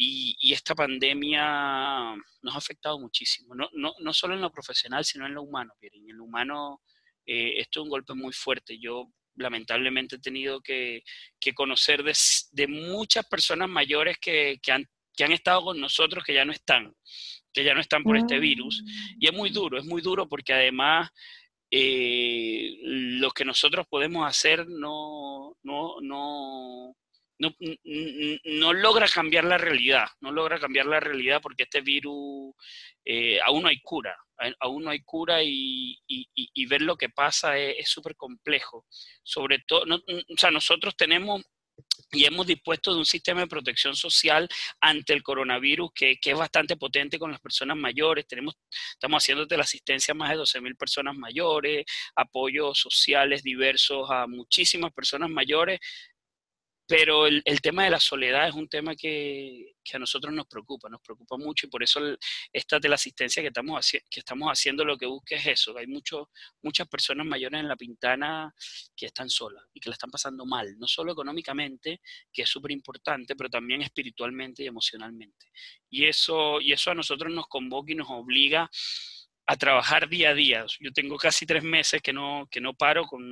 Y, esta pandemia nos ha afectado muchísimo, no, no, no, solo en lo profesional, sino en lo humano. En lo humano, eh, esto es un golpe muy fuerte. Yo lamentablemente he tenido que, que conocer de, de, muchas personas mayores que, que han que han estado con nosotros que ya no están, que ya no están por este virus. Y es muy duro, es muy duro porque además eh, lo que nosotros podemos hacer no, no, no, no, logra cambiar la realidad, no logra cambiar la realidad porque este virus eh, aún no hay cura, aún no hay cura y, ver lo que pasa es súper complejo. Sobre todo, o sea, nosotros tenemos y hemos dispuesto de un sistema de protección social ante el coronavirus que, es bastante potente con las personas mayores. Tenemos, estamos haciendo de la asistencia a más de 12 mil personas mayores, apoyos sociales diversos a muchísimas personas mayores, pero el, tema de la soledad es un tema que, a nosotros nos preocupa, nos preocupa mucho y por eso esta teleasistencia que estamos, que estamos haciendo lo que busca es eso. Hay muchos muchas personas mayores en La Pintana que están solas y que la están pasando mal, no solo económicamente, que es súper importante, pero también espiritualmente y emocionalmente. Y eso, y eso a nosotros nos convoca y nos obliga a trabajar día a día. Yo tengo casi tres meses que no, que no paro, con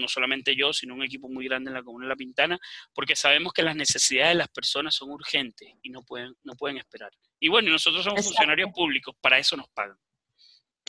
no solamente yo, sino un equipo muy grande en la Comuna de La Pintana, porque sabemos que las necesidades de las personas son urgentes y no pueden, no pueden esperar. Y bueno, nosotros somos funcionarios públicos, para eso nos pagan.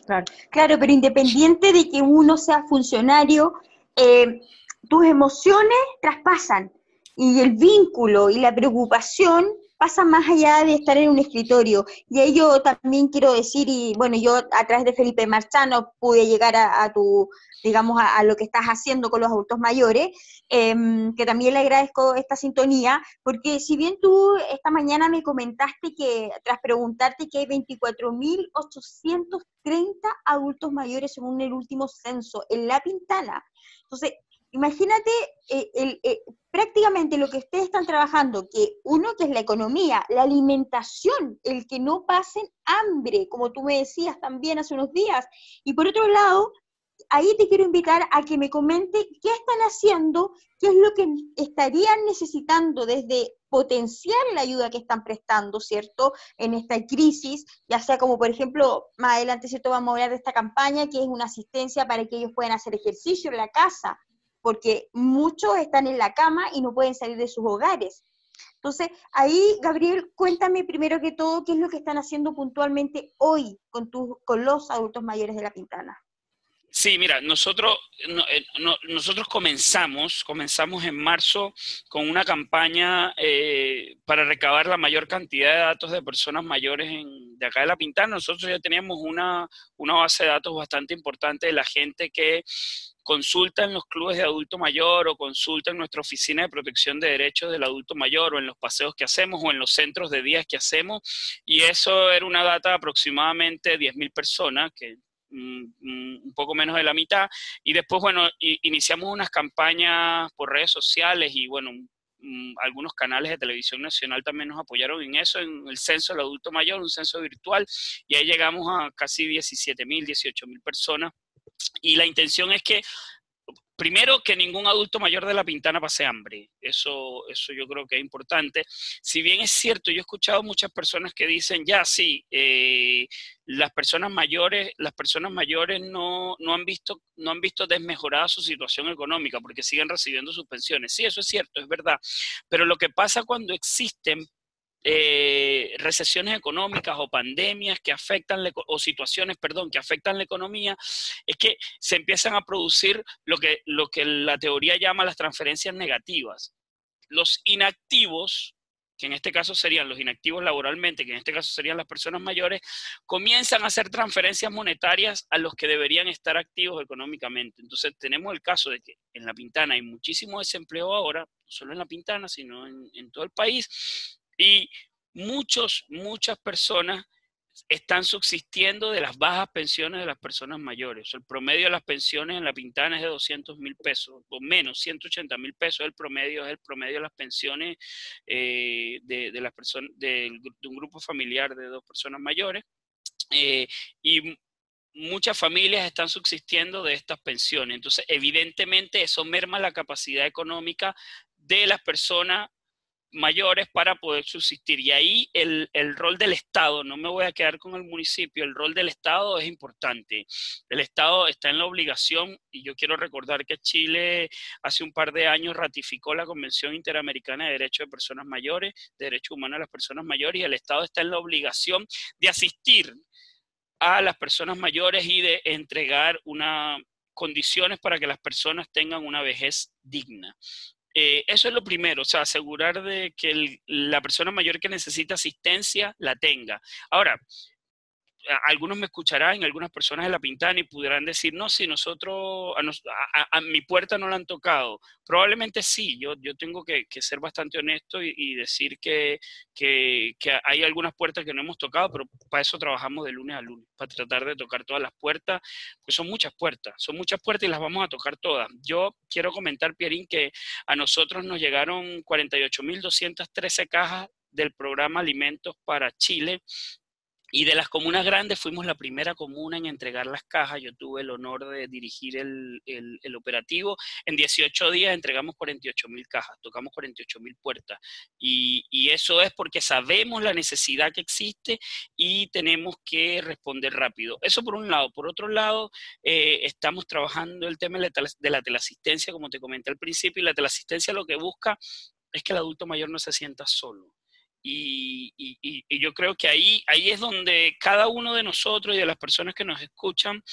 Claro, claro pero independiente de que uno sea funcionario, eh, tus emociones traspasan y el vínculo y la preocupación pasa más allá de estar en un escritorio. Y ahí yo también quiero decir, y bueno, yo a través de Felipe Marchano pude llegar a, tu, digamos, a, lo que estás haciendo con los adultos mayores, em, que también le agradezco esta sintonía, porque si bien tú esta mañana me comentaste que, tras preguntarte que hay 24.830 adultos mayores según el último censo en La Pintana, entonces, imagínate eh, eh, prácticamente lo que ustedes están trabajando, que uno que es la economía, la alimentación, el que no pasen hambre, como tú me decías también hace unos días, y por otro lado, ahí te quiero invitar a que me comente qué están haciendo, qué es lo que estarían necesitando desde potenciar la ayuda que están prestando, ¿cierto? En esta crisis, ya sea como por ejemplo, más adelante, ¿cierto? Vamos a hablar de esta campaña que es una asistencia para que ellos puedan hacer ejercicio en la casa, porque muchos están en la cama y no pueden salir de sus hogares. Entonces, ahí, Gabriel, cuéntame primero que todo qué es lo que están haciendo puntualmente hoy con, con los adultos mayores de La Pintana. Sí, mira, nosotros, eh, nosotros comenzamos, comenzamos en marzo con una campaña eh, para recabar la mayor cantidad de datos de personas mayores de acá de La Pintana. Nosotros ya teníamos una, una base de datos bastante importante de la gente que consulta en los clubes de adulto mayor o consulta en nuestra oficina de protección de derechos del adulto mayor o en los paseos que hacemos o en los centros de días que hacemos. Y eso era una data de aproximadamente 10.000 personas, que un poco menos de la mitad. Y después, bueno, iniciamos unas campañas por redes sociales y, bueno, mm, algunos canales de televisión nacional también nos apoyaron en eso, en el censo del adulto mayor, un censo virtual, y ahí llegamos a casi 17 mil, 18 mil personas y la intención es que, primero, que ningún adulto mayor de la Pintana pase hambre. Eso, eso yo creo que es importante. Si bien es cierto, yo he escuchado muchas personas que dicen, ya sí, eh, las personas mayores, las personas mayores no, no, han visto, no han visto desmejorada su situación económica porque siguen recibiendo sus pensiones. Sí, eso es cierto, es verdad. Pero lo que pasa cuando existen eh, recesiones económicas o pandemias que afectan, o situaciones, perdón, que afectan la economía, es que se empiezan a producir lo que, lo que la teoría llama las transferencias negativas. Los inactivos, que en este caso serían los inactivos laboralmente, que en este caso serían las personas mayores, comienzan a hacer transferencias monetarias a los que deberían estar activos económicamente. Entonces tenemos el caso de que en La Pintana hay muchísimo desempleo ahora, no solo en La Pintana, sino en todo el país, y muchos, muchas personas están subsistiendo de las bajas pensiones de las personas mayores. El promedio de las pensiones en La Pintana es de 200 mil pesos, o menos, 180 mil pesos. El promedio es el promedio de las pensiones eh, de, las personas, de, un grupo familiar de dos personas mayores. Eh, y muchas familias están subsistiendo de estas pensiones. Entonces, evidentemente, eso merma la capacidad económica de las personas mayores para poder subsistir. Y ahí el, rol del Estado, no me voy a quedar con el municipio, el rol del Estado es importante. El Estado está en la obligación, y yo quiero recordar que Chile hace un par de años ratificó la Convención Interamericana de Derechos de Personas Mayores, de Derechos Humanos de las Personas Mayores, y el Estado está en la obligación de asistir a las personas mayores y de entregar una condiciones para que las personas tengan una vejez digna. Eh, eso es lo primero, o sea, asegurar de que la persona mayor que necesita asistencia la tenga. Ahora, algunos me escucharán, algunas personas de la Pintana y podrán decir, no, si nosotros, a, mi puerta no la han tocado. Probablemente sí, yo, yo tengo que, ser bastante honesto y, decir que, que, hay algunas puertas que no hemos tocado, pero para eso trabajamos de lunes a lunes, para tratar de tocar todas las puertas, pues son muchas puertas, son muchas puertas y las vamos a tocar todas. Yo quiero comentar, Pierín, que a nosotros nos llegaron 48.213 cajas del programa Alimentos para Chile y de las comunas grandes fuimos la primera comuna en entregar las cajas. Yo tuve el honor de dirigir el, operativo. En 18 días entregamos 48 mil cajas, tocamos 48 mil puertas. Y, eso es porque sabemos la necesidad que existe y tenemos que responder rápido. Eso por un lado. Por otro lado, eh, estamos trabajando el tema de la teleasistencia, como te comenté al principio, y la teleasistencia lo que busca es que el adulto mayor no se sienta solo y, yo creo que ahí, ahí es donde cada uno de nosotros y de las personas que nos escuchan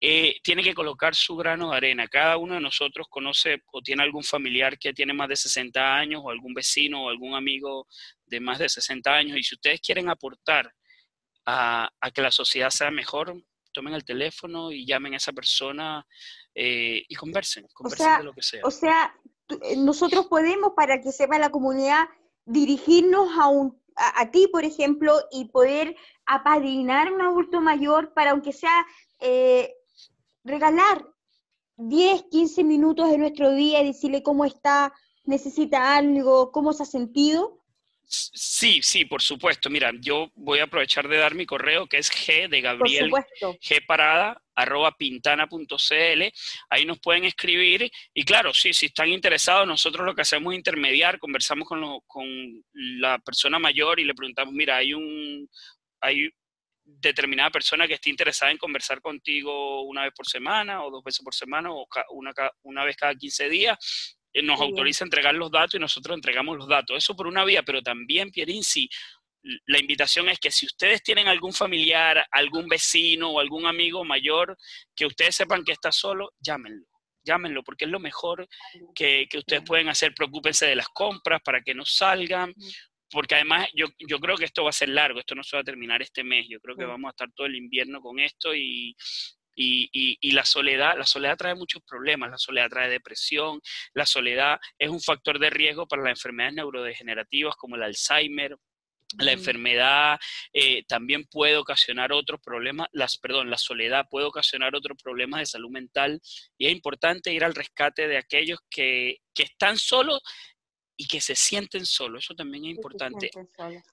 eh, tiene que colocar su grano de arena. Cada uno de nosotros conoce o tiene algún familiar que tiene más de 60 años o algún vecino o algún amigo de más de 60 años. Y si ustedes quieren aportar a, que la sociedad sea mejor, tomen el teléfono y llamen a esa persona eh, y conversen, conversen de lo que sea. O sea, eh, nosotros podemos, para que sepa la comunidad, dirigirnos a, un, a, ti, por ejemplo, y poder apadrinar a un adulto mayor para, aunque sea, eh, regalar 10, 15 minutos de nuestro día y decirle cómo está, necesita algo, cómo se ha sentido? Sí, sí, por supuesto. Mira, yo voy a aprovechar de dar mi correo que es g de Gabriel G parada arroba pintana.cl. Ahí nos pueden escribir y claro, sí, si están interesados, nosotros lo que hacemos es intermediar, conversamos con, con la persona mayor y le preguntamos, mira, hay un, hay determinada persona que esté interesada en conversar contigo una vez por semana o dos veces por semana o una, una vez cada 15 días eh, nos autoriza a entregar los datos y nosotros entregamos los datos. Eso por una vía, pero también, Pierin, si la invitación es que si ustedes tienen algún familiar, algún vecino o algún amigo mayor que ustedes sepan que está solo, llámenlo. Llámenlo, porque es lo mejor que, ustedes pueden hacer. Preocúpense de las compras para que no salgan, porque además yo, yo, creo que esto va a ser largo, esto no se va a terminar este mes, yo creo que vamos a estar todo el invierno con esto y, y, la soledad, la soledad trae muchos problemas, la soledad trae depresión, la soledad es un factor de riesgo para las enfermedades neurodegenerativas como el Alzheimer, la enfermedad eh, también puede ocasionar otros problemas, las, perdón, la soledad puede ocasionar otros problemas de salud mental y es importante ir al rescate de aquellos que, que están solos y que se sienten solos, eso también es importante.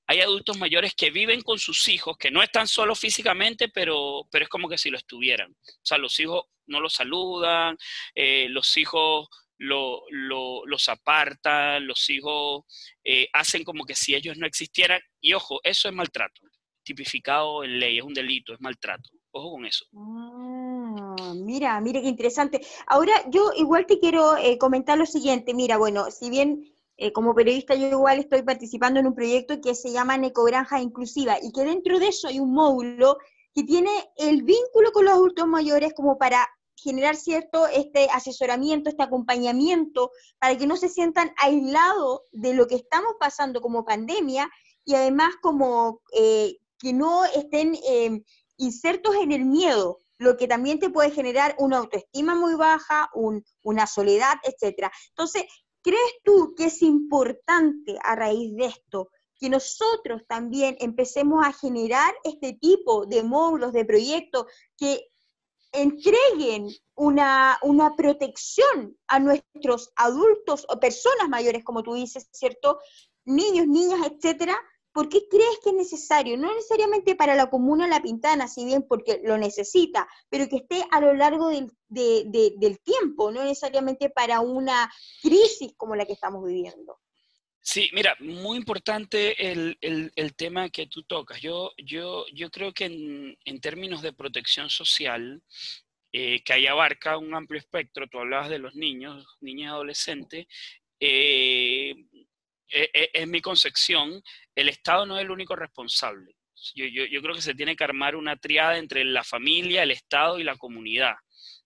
Hay adultos mayores que viven con sus hijos, que no están solos físicamente, pero, pero es como que si lo estuvieran. O sea, los hijos no los saludan, eh, los hijos lo, los apartan, los hijos eh, hacen como que si ellos no existieran. Y ojo, eso es maltrato, tipificado en ley, es un delito, es maltrato. Ojo con eso. Ah, mira, mira qué interesante. Ahora yo igual te quiero eh, comentar lo siguiente. Mira, bueno, si bien eh, como periodista yo igual estoy participando en un proyecto que se llama Necogranja Inclusiva y que dentro de eso hay un módulo que tiene el vínculo con los adultos mayores como para generar cierto este asesoramiento, este acompañamiento, para que no se sientan aislados de lo que estamos pasando como pandemia y además como eh, que no estén eh, insertos en el miedo, lo que también te puede generar una autoestima muy baja, una soledad, etcétera. Entonces, ¿Crees tú que es importante a raíz de esto que nosotros también empecemos a generar este tipo de módulos, de proyectos que entreguen una, una, protección a nuestros adultos o personas mayores, como tú dices, ¿cierto? Niños, niñas, etcétera, ¿Por qué crees que es necesario? No necesariamente para la comuna La Pintana, si bien porque lo necesita, pero que esté a lo largo del, tiempo, no necesariamente para una crisis como la que estamos viviendo. Sí, mira, muy importante el, tema que tú tocas. Yo, yo, yo creo que en, términos de protección social, eh, que ahí abarca un amplio espectro, tú hablabas de los niños, niños y adolescentes, eh, e, e, es, mi concepción, el Estado no es el único responsable. Yo, creo que se tiene que armar una triada entre la familia, el Estado y la comunidad.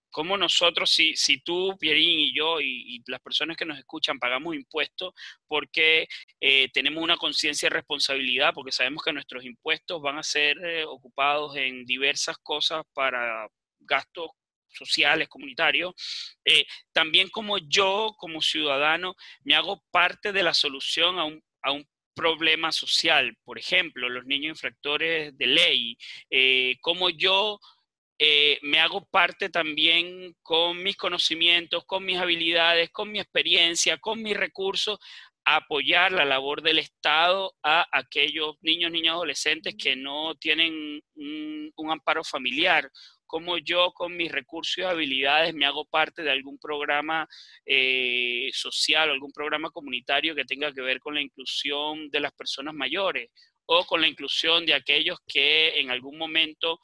cómo nosotros, si, tú, Pierín y yo y, las personas que nos escuchan pagamos impuestos porque eh, tenemos una conciencia de responsabilidad, porque sabemos que nuestros impuestos van a ser eh, ocupados en diversas cosas para gastos sociales, comunitarios, eh, también como yo, como ciudadano, me hago parte de la solución a un, a un problema social, por ejemplo, los niños infractores de ley, eh, como yo eh, me hago parte también con mis conocimientos, con mis habilidades, con mi experiencia, con mis recursos, apoyar la labor del Estado a aquellos niños, niñas, adolescentes que no tienen un amparo familiar cómo yo con mis recursos y habilidades me hago parte de algún programa eh, social o algún programa comunitario que tenga que ver con la inclusión de las personas mayores o con la inclusión de aquellos que en algún momento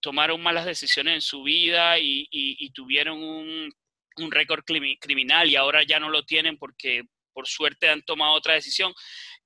tomaron malas decisiones en su vida y, tuvieron un, un récord criminal y ahora ya no lo tienen porque por suerte han tomado otra decisión.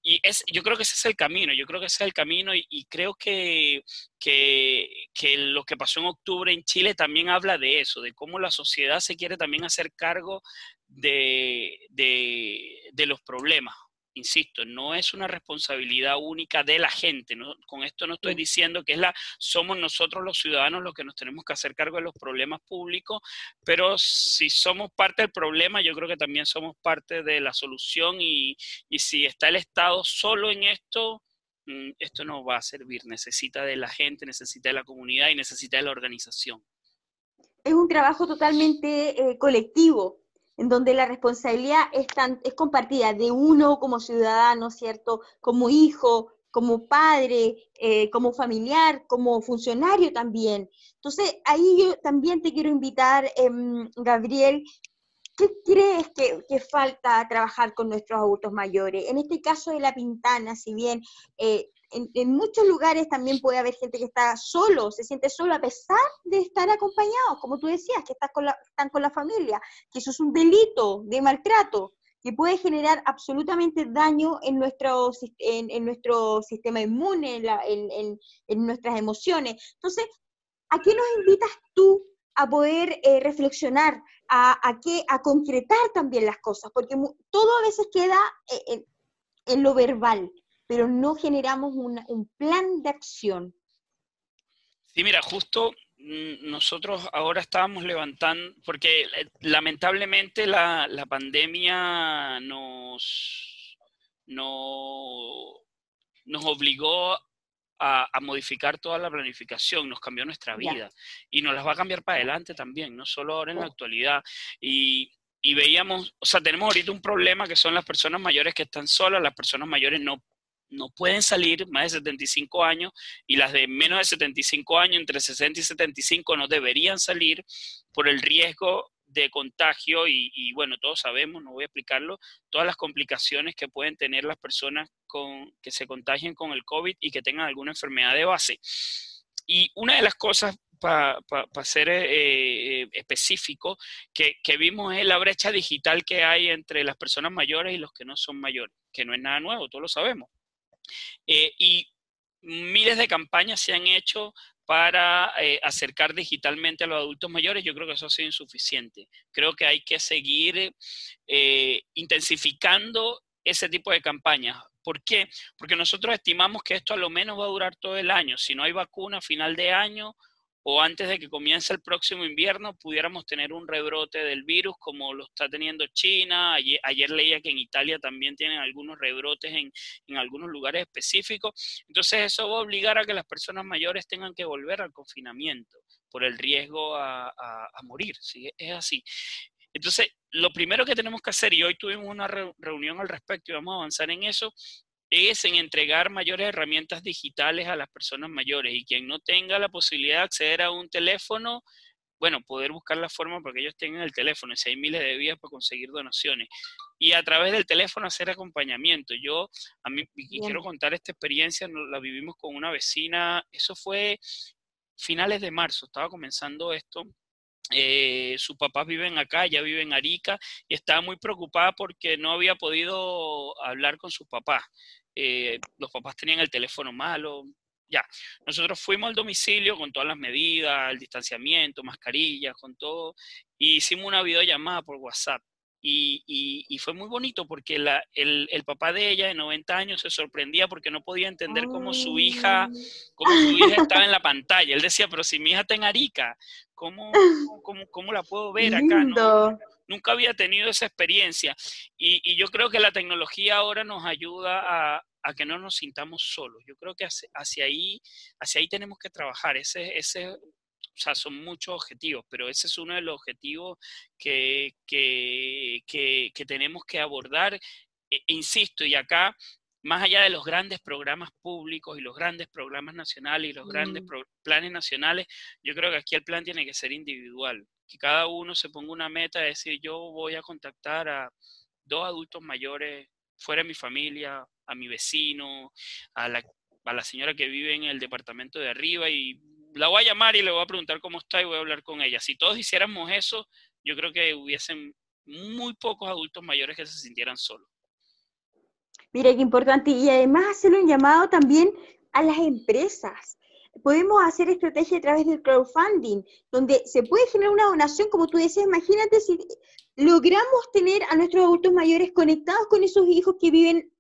Y es, yo creo que ese es el camino, yo creo que ese es el camino y, creo que, que, que, lo que pasó en octubre en Chile también habla de eso, de cómo la sociedad se quiere también hacer cargo de, de, de los problemas insisto, no es una responsabilidad única de la gente. Con esto no estoy diciendo que es la, somos nosotros los ciudadanos los que nos tenemos que hacer cargo de los problemas públicos, pero si somos parte del problema, yo creo que también somos parte de la solución y, y si está el Estado solo en esto, mm, esto no va a servir. Necesita de la gente, necesita de la comunidad y necesita de la organización. Es un trabajo totalmente eh, colectivo, en donde la responsabilidad es, es compartida de uno como ciudadano, ¿cierto? Como hijo, como padre, eh, como familiar, como funcionario también. Entonces, ahí yo también te quiero invitar, em, Gabriel, ¿qué crees que, que, falta trabajar con nuestros adultos mayores? En este caso de la Pintana, si bien eh, en, muchos lugares también puede haber gente que está solo, se siente solo a pesar de estar acompañado, como tú decías, que estás con la, están con la familia, que eso es un delito de maltrato que puede generar absolutamente daño en nuestro, en, nuestro sistema inmune, en, en, nuestras emociones. Entonces, ¿a qué nos invitas tú a poder eh, reflexionar, a, a, a concretar también las cosas? Porque todo a veces queda eh, en lo verbal pero no generamos un plan de acción. Sí, mira, justo mm, nosotros ahora estábamos levantando, porque eh, lamentablemente la, pandemia nos, no, nos obligó a, modificar toda la planificación, nos cambió nuestra vida y nos las va a cambiar para adelante también, no solo ahora en la actualidad. Y, y veíamos, o sea, tenemos ahorita un problema que son las personas mayores que están solas, las personas mayores no no pueden salir más de 75 años y las de menos de 75 años, entre 60 y 75, no deberían salir por el riesgo de contagio y, bueno, todos sabemos, no voy a explicarlo, todas las complicaciones que pueden tener las personas con, que se contagien con el COVID y que tengan alguna enfermedad de base. Y una de las cosas para ser eh, eh, específico, que, que, vimos es la brecha digital que hay entre las personas mayores y los que no son mayores, que no es nada nuevo, todos lo sabemos. Eh, y miles de campañas se han hecho para eh, acercar digitalmente a los adultos mayores, yo creo que eso ha sido insuficiente. Creo que hay que seguir eh, intensificando ese tipo de campañas. ¿Por qué? Porque nosotros estimamos que esto a lo menos va a durar todo el año. Si no hay vacuna a final de año, o antes de que comience el próximo invierno pudiéramos tener un rebrote del virus como lo está teniendo China. Ayer, leía que en Italia también tienen algunos rebrotes en, algunos lugares específicos. Entonces eso va a obligar a que las personas mayores tengan que volver al confinamiento por el riesgo a, morir. ¿sí? Es así. Entonces, lo primero que tenemos que hacer, y hoy tuvimos una reunión al respecto y vamos a avanzar en eso, es en entregar mayores herramientas digitales a las personas mayores y quien no tenga la posibilidad de acceder a un teléfono, bueno, poder buscar la forma para que ellos tengan el teléfono, si hay miles de vías para conseguir donaciones. Y a través del teléfono hacer acompañamiento. Yo, a mí, quiero contar esta experiencia, la vivimos con una vecina, eso fue finales de marzo, estaba comenzando esto, eh, sus papás viven acá, ella vive en Arica y estaba muy preocupada porque no había podido hablar con sus papás. Eh, los papás tenían el teléfono malo, Ya, nosotros fuimos al domicilio con todas las medidas, el distanciamiento, mascarillas, con todo, y hicimos una videollamada por WhatsApp. Y, y, fue muy bonito porque la, el, el, papá de ella de 90 años se sorprendía porque no podía entender cómo su hija, cómo su hija estaba en la pantalla. Él decía, pero si mi hija está en Arica, ¿cómo, cómo, cómo la puedo ver acá? Nunca había tenido esa experiencia. Y, yo creo que la tecnología ahora nos ayuda a, que no nos sintamos solos. Yo creo que hacia, hacia, ahí, hacia ahí tenemos que trabajar. Ese, ese, o sea, son muchos objetivos, pero ese es uno de los objetivos que, que, que, tenemos que abordar. E, insisto, y acá, más allá de los grandes programas públicos y los grandes programas nacionales y los grandes mm. planes nacionales, yo creo que aquí el plan tiene que ser individual, que cada uno se ponga una meta de decir, yo voy a contactar a dos adultos mayores fuera de mi familia, a mi vecino, a la, a la señora que vive en el departamento de arriba y la voy a llamar y le voy a preguntar cómo está y voy a hablar con ella. Si todos hiciéramos eso, yo creo que hubiesen muy pocos adultos mayores que se sintieran solos. Mira, qué importante. Y además hacer un llamado también a las empresas. Podemos hacer estrategia a través del crowdfunding, donde se puede generar una donación, como tú decías, imagínate si logramos tener a nuestros adultos mayores conectados con esos hijos que viven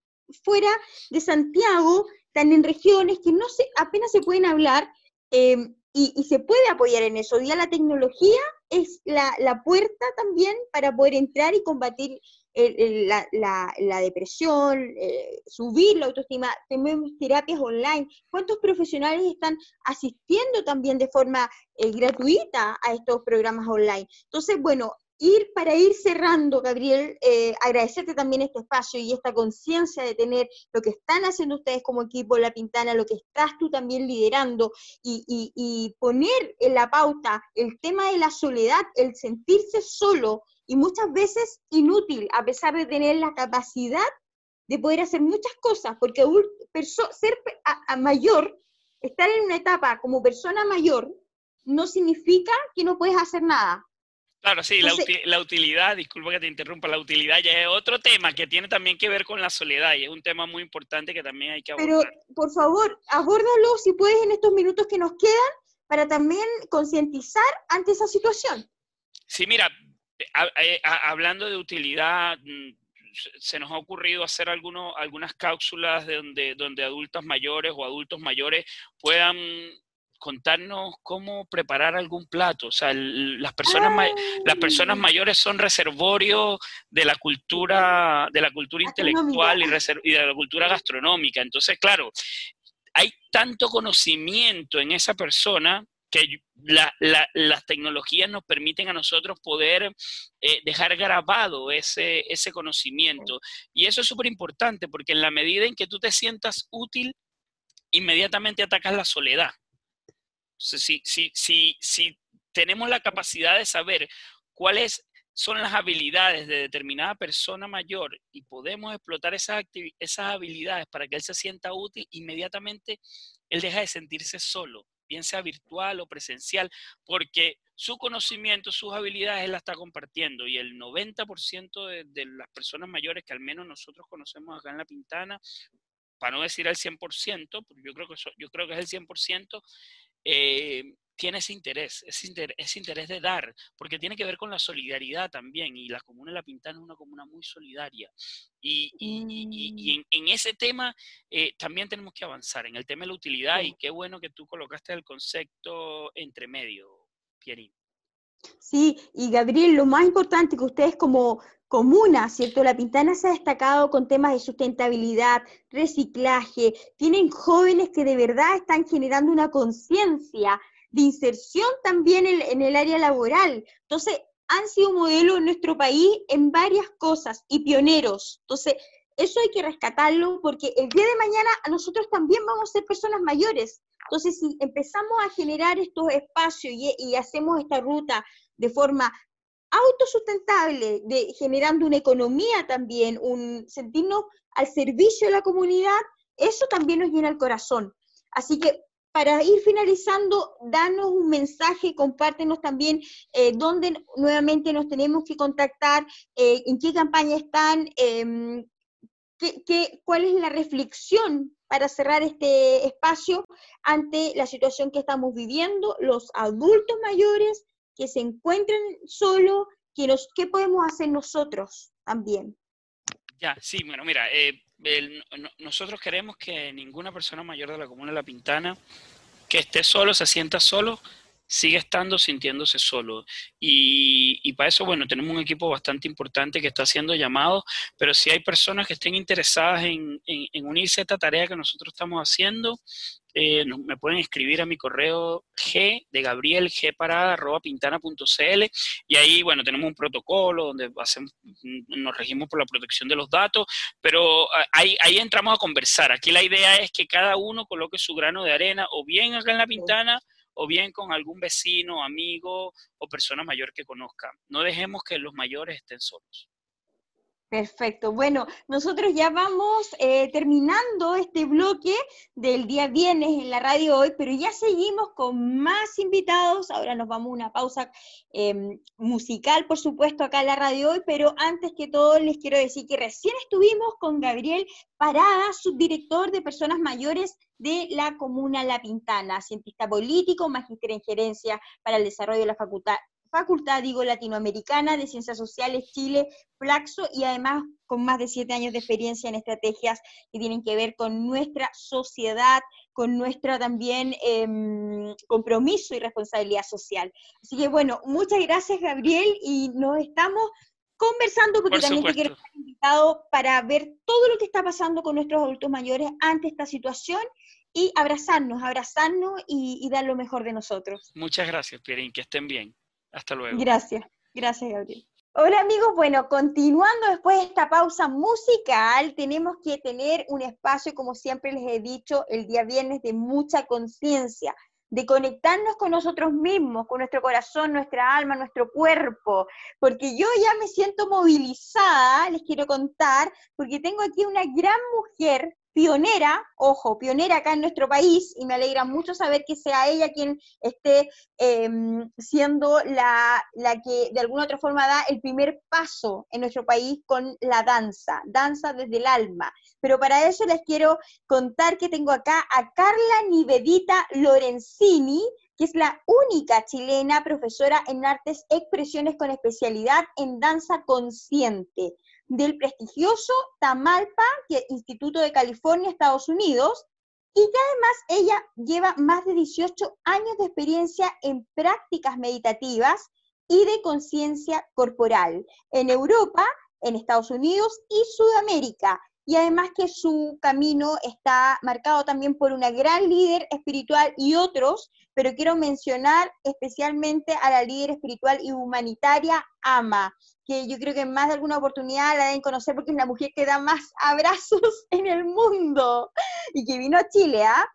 fuera de Santiago, están en regiones que no se, apenas se pueden hablar, Em, y, se puede apoyar en eso. Hoy día la tecnología es la, puerta también para poder entrar y combatir la, depresión, eh, subir la autoestima. Tenemos terapias online. ¿Cuántos profesionales están asistiendo también de forma eh, gratuita a estos programas online? Entonces, bueno, ir para ir cerrando, Gabriel, eh, agradecerte también este espacio y esta conciencia de tener lo que están haciendo ustedes como equipo La Pintana, lo que estás tú también liderando y, y poner en la pauta el tema de la soledad, el sentirse solo y muchas veces inútil, a pesar de tener la capacidad de poder hacer muchas cosas, porque ser mayor, estar en una etapa como persona mayor, no significa que no puedes hacer nada Claro, sí, la, utilidad, disculpa que te interrumpa, la utilidad ya es otro tema que tiene también que ver con la soledad y es un tema muy importante que también hay que abordar. Pero, por favor, abórdalo si puedes en estos minutos que nos quedan para también concientizar ante esa situación. Sí, mira, eh, hablando de utilidad, mm, se nos ha ocurrido hacer algunos, algunas cápsulas de donde, donde adultos mayores o adultos mayores puedan contarnos cómo preparar algún plato. O sea, las, personas las personas mayores son reservorios de la cultura, de la cultura intelectual y, y de la cultura gastronómica. Entonces, claro, hay tanto conocimiento en esa persona que las tecnologías nos permiten a nosotros poder eh, dejar grabado ese, ese conocimiento. Y eso es súper importante porque en la medida en que tú te sientas útil, inmediatamente atacas la soledad si, si, si tenemos la capacidad de saber cuáles son las habilidades de determinada persona mayor y podemos explotar esas, esas habilidades para que él se sienta útil, inmediatamente él deja de sentirse solo, bien sea virtual o presencial, porque su conocimiento, sus habilidades, él la está compartiendo. Y el 90% de, de, las personas mayores que al menos nosotros conocemos acá en La Pintana, para no decir el 100%, porque yo creo que, yo creo que es el 100%, eh, tiene ese interés, ese interés, interés de dar, porque tiene que ver con la solidaridad también, y la Comuna de La Pintana es una comuna muy solidaria. Y, en, ese tema eh, también tenemos que avanzar, en el tema de la utilidad, y qué bueno que tú colocaste el concepto entre medio, Pierín. Sí, y Gabriel, lo más importante que ustedes como comuna, ¿cierto? La Pintana se ha destacado con temas de sustentabilidad, reciclaje, tienen jóvenes que de verdad están generando una conciencia de inserción también en, el área laboral. Entonces, han sido modelo en nuestro país en varias cosas y pioneros. Entonces, eso hay que rescatarlo porque el día de mañana nosotros también vamos a ser personas mayores. Entonces, si empezamos a generar estos espacios y, y hacemos esta ruta de forma autosustentable, de, generando una economía también, un sentirnos al servicio de la comunidad, eso también nos llena el corazón. Así que para ir finalizando, danos un mensaje, compártenos también eh, dónde nuevamente nos tenemos que contactar, eh, en qué campaña están, em, ¿qué, cuál es la reflexión para cerrar este espacio ante la situación que estamos viviendo, los adultos mayores que se encuentran solos, ¿qué podemos hacer nosotros también? Ya, sí, bueno, mira, eh, nosotros queremos que ninguna persona mayor de la comuna de La Pintana que esté solo, se sienta solo, sigue estando sintiéndose solo. Y, para eso, bueno, tenemos un equipo bastante importante que está haciendo llamados, pero si hay personas que estén interesadas en, unirse a esta tarea que nosotros estamos haciendo, eh, me pueden escribir a mi correo g de gabriel g parada arroba pintana.cl y ahí, bueno, tenemos un protocolo donde hacemos, nos regimos por la protección de los datos, pero ah, ahí, ahí entramos a conversar. Aquí la idea es que cada uno coloque su grano de arena o bien acá en la pintana o bien con algún vecino, amigo o persona mayor que conozca. No dejemos que los mayores estén solos. Perfecto. Bueno, nosotros ya vamos eh, terminando este bloque del día viernes en la radio hoy, pero ya seguimos con más invitados. Ahora nos vamos a una pausa em, musical, por supuesto, acá en la radio hoy, pero antes que todo les quiero decir que recién estuvimos con Gabriel Parada, subdirector de personas mayores de la Comuna La Pintana, cientista político, magíster en gerencia para el desarrollo de la facultad Facultad, digo, Latinoamericana de Ciencias Sociales Chile, Flaxo, y además con más de siete años de experiencia en estrategias que tienen que ver con nuestra sociedad, con nuestro también em, compromiso y responsabilidad social. Así que bueno, muchas gracias Gabriel y nos estamos conversando porque también te quiero estar invitado para ver todo lo que está pasando con nuestros adultos mayores ante esta situación y abrazarnos, abrazarnos y, y dar lo mejor de nosotros. Muchas gracias, Pierín, que estén bien. Hasta luego. Gracias, gracias Gabriel. Hola amigos, bueno, continuando después de esta pausa musical, tenemos que tener un espacio, como siempre les he dicho, el día viernes de mucha conciencia, de conectarnos con nosotros mismos, con nuestro corazón, nuestra alma, nuestro cuerpo, porque yo ya me siento movilizada, les quiero contar, porque tengo aquí una gran mujer pionera, ojo, pionera acá en nuestro país, y me alegra mucho saber que sea ella quien esté em, siendo la, la, que de alguna otra forma da el primer paso en nuestro país con la danza, danza desde el alma. Pero para eso les quiero contar que tengo acá a Carla Nivedita Lorenzini, que es la única chilena profesora en artes expresiones con especialidad en danza consciente del prestigioso Tamalpa Instituto de California, Estados Unidos, y que además ella lleva más de 18 años de experiencia en prácticas meditativas y de conciencia corporal en Europa, en Estados Unidos y Sudamérica. Y además que su camino está marcado también por una gran líder espiritual y otros, pero quiero mencionar especialmente a la líder espiritual y humanitaria Ama, que yo creo que en más de alguna oportunidad la deben conocer porque es la mujer que da más abrazos en el mundo y que vino a Chile, ¿ah?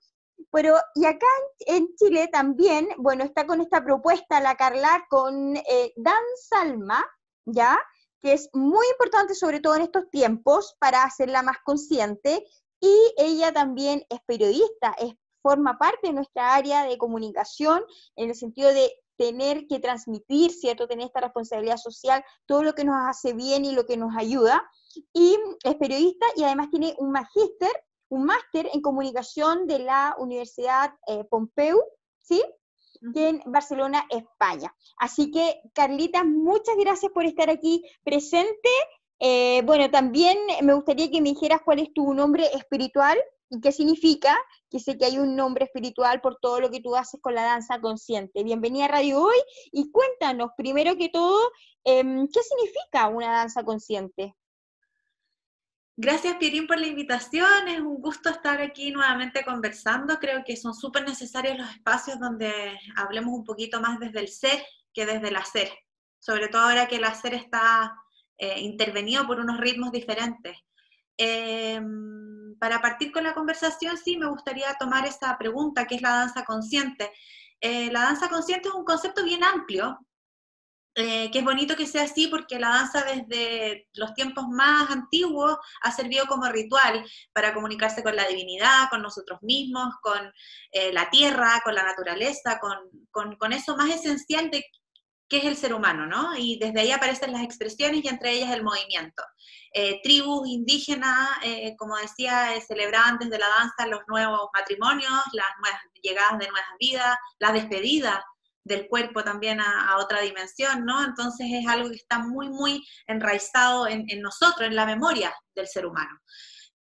Pero, y acá en, Chile también, bueno, está con esta propuesta la Carla con eh, Dan Salma, ¿ya? Que es muy importante, sobre todo en estos tiempos, para hacerla más consciente. Y ella también es periodista, es, forma parte de nuestra área de comunicación en el sentido de tener que transmitir, ¿cierto? Tener esta responsabilidad social, todo lo que nos hace bien y lo que nos ayuda. Y es periodista y además tiene un magíster, un máster en comunicación de la Universidad eh, Pompeu, ¿sí? en Barcelona, España. Así que, Carlita, muchas gracias por estar aquí presente. Eh, bueno, también me gustaría que me dijeras cuál es tu nombre espiritual y qué significa, que sé que hay un nombre espiritual por todo lo que tú haces con la danza consciente. Bienvenida a Radio Hoy y cuéntanos, primero que todo, em, ¿qué significa una danza consciente? Gracias, Pierín, por la invitación. Es un gusto estar aquí nuevamente conversando. Creo que son súper necesarios los espacios donde hablemos un poquito más desde el ser que desde el hacer. Sobre todo ahora que el hacer está eh, intervenido por unos ritmos diferentes. Em, para partir con la conversación, sí me gustaría tomar esa pregunta, que es la danza consciente. Eh, la danza consciente es un concepto bien amplio, eh, que es bonito que sea así porque la danza desde los tiempos más antiguos ha servido como ritual para comunicarse con la divinidad, con nosotros mismos, con eh, la tierra, con la naturaleza, con, con, con, eso más esencial de qué es el ser humano, ¿no? Y desde ahí aparecen las expresiones y entre ellas el movimiento. Eh, tribus indígenas, eh, como decía, eh, celebraban desde la danza los nuevos matrimonios, las nuevas llegadas de nuevas vidas, la despedida del cuerpo también a, otra dimensión, ¿no? Entonces es algo que está muy, muy enraizado en, nosotros, en la memoria del ser humano.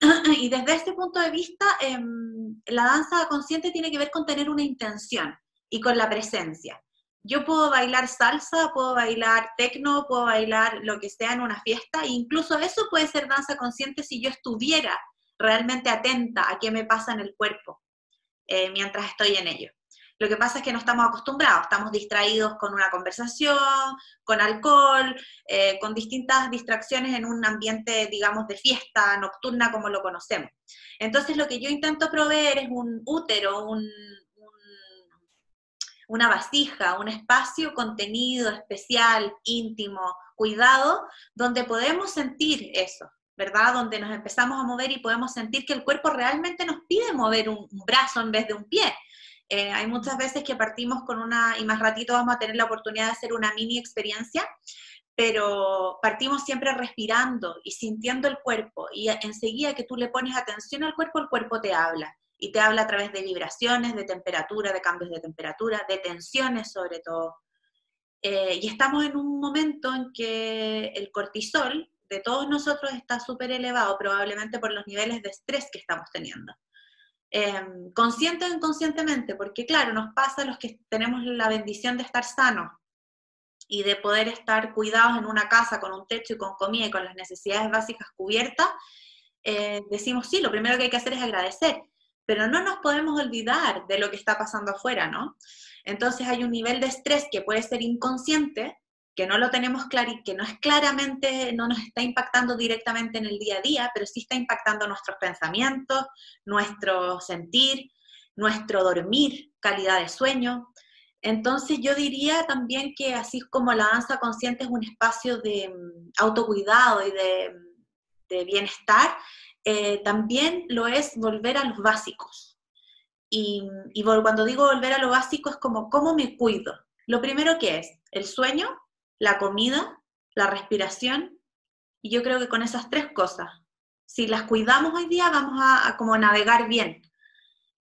Y desde este punto de vista, em, la danza consciente tiene que ver con tener una intención y con la presencia. Yo puedo bailar salsa, puedo bailar tecno, puedo bailar lo que sea en una fiesta, e incluso eso puede ser danza consciente si yo estuviera realmente atenta a qué me pasa en el cuerpo eh, mientras estoy en ello. Lo que pasa es que no estamos acostumbrados, estamos distraídos con una conversación, con alcohol, eh, con distintas distracciones en un ambiente, digamos, de fiesta nocturna como lo conocemos. Entonces lo que yo intento proveer es un útero, una vasija, un espacio contenido especial, íntimo, cuidado, donde podemos sentir eso, ¿verdad? Donde nos empezamos a mover y podemos sentir que el cuerpo realmente nos pide mover un brazo en vez de un pie eh, hay muchas veces que partimos con una, y más ratito vamos a tener la oportunidad de hacer una mini experiencia, pero partimos siempre respirando y sintiendo el cuerpo y enseguida que tú le pones atención al cuerpo, el cuerpo te habla y te habla a través de vibraciones, de temperatura, de cambios de temperatura, de tensiones sobre todo. Eh, y estamos en un momento en que el cortisol de todos nosotros está súper elevado, probablemente por los niveles de estrés que estamos teniendo. Em, consciente o inconscientemente, porque claro, nos pasa a los que tenemos la bendición de estar sanos y de poder estar cuidados en una casa con un techo y con comida y con las necesidades básicas cubiertas, eh, decimos sí, lo primero que hay que hacer es agradecer, pero no nos podemos olvidar de lo que está pasando afuera, ¿no? Entonces hay un nivel de estrés que puede ser inconsciente, que no lo tenemos claro y que no es claramente, no nos está impactando directamente en el día a día, pero sí está impactando nuestros pensamientos, nuestro sentir, nuestro dormir, calidad de sueño. Entonces yo diría también que así como la danza consciente es un espacio de mm, autocuidado y de, bienestar, eh, también lo es volver a los básicos. Y, cuando digo volver a lo básico es como, ¿cómo me cuido? Lo primero que es el sueño, la comida, la respiración, y yo creo que con esas tres cosas, si las cuidamos hoy día, vamos a, como navegar bien.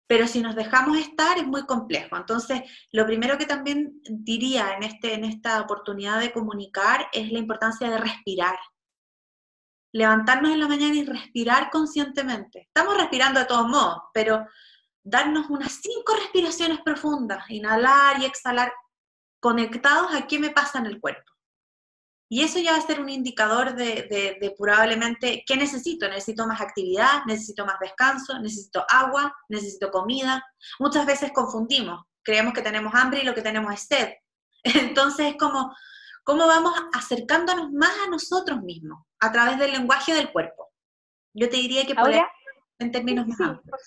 Pero si nos dejamos estar es muy complejo. Entonces, lo primero que también diría en, este, en esta oportunidad de comunicar es la importancia de respirar. Levantarnos en la mañana y respirar conscientemente. Estamos respirando de todos modos, pero darnos unas cinco respiraciones profundas, inhalar y exhalar, conectados a qué me pasa en el cuerpo. Y eso ya va a ser un indicador de, probablemente qué necesito. Necesito más actividad, necesito más descanso, necesito agua, necesito comida. Muchas veces confundimos, creemos que tenemos hambre y lo que tenemos es sed. Entonces es como, ¿cómo vamos acercándonos más a nosotros mismos a través del lenguaje del cuerpo? Yo te diría que por en términos más amplios.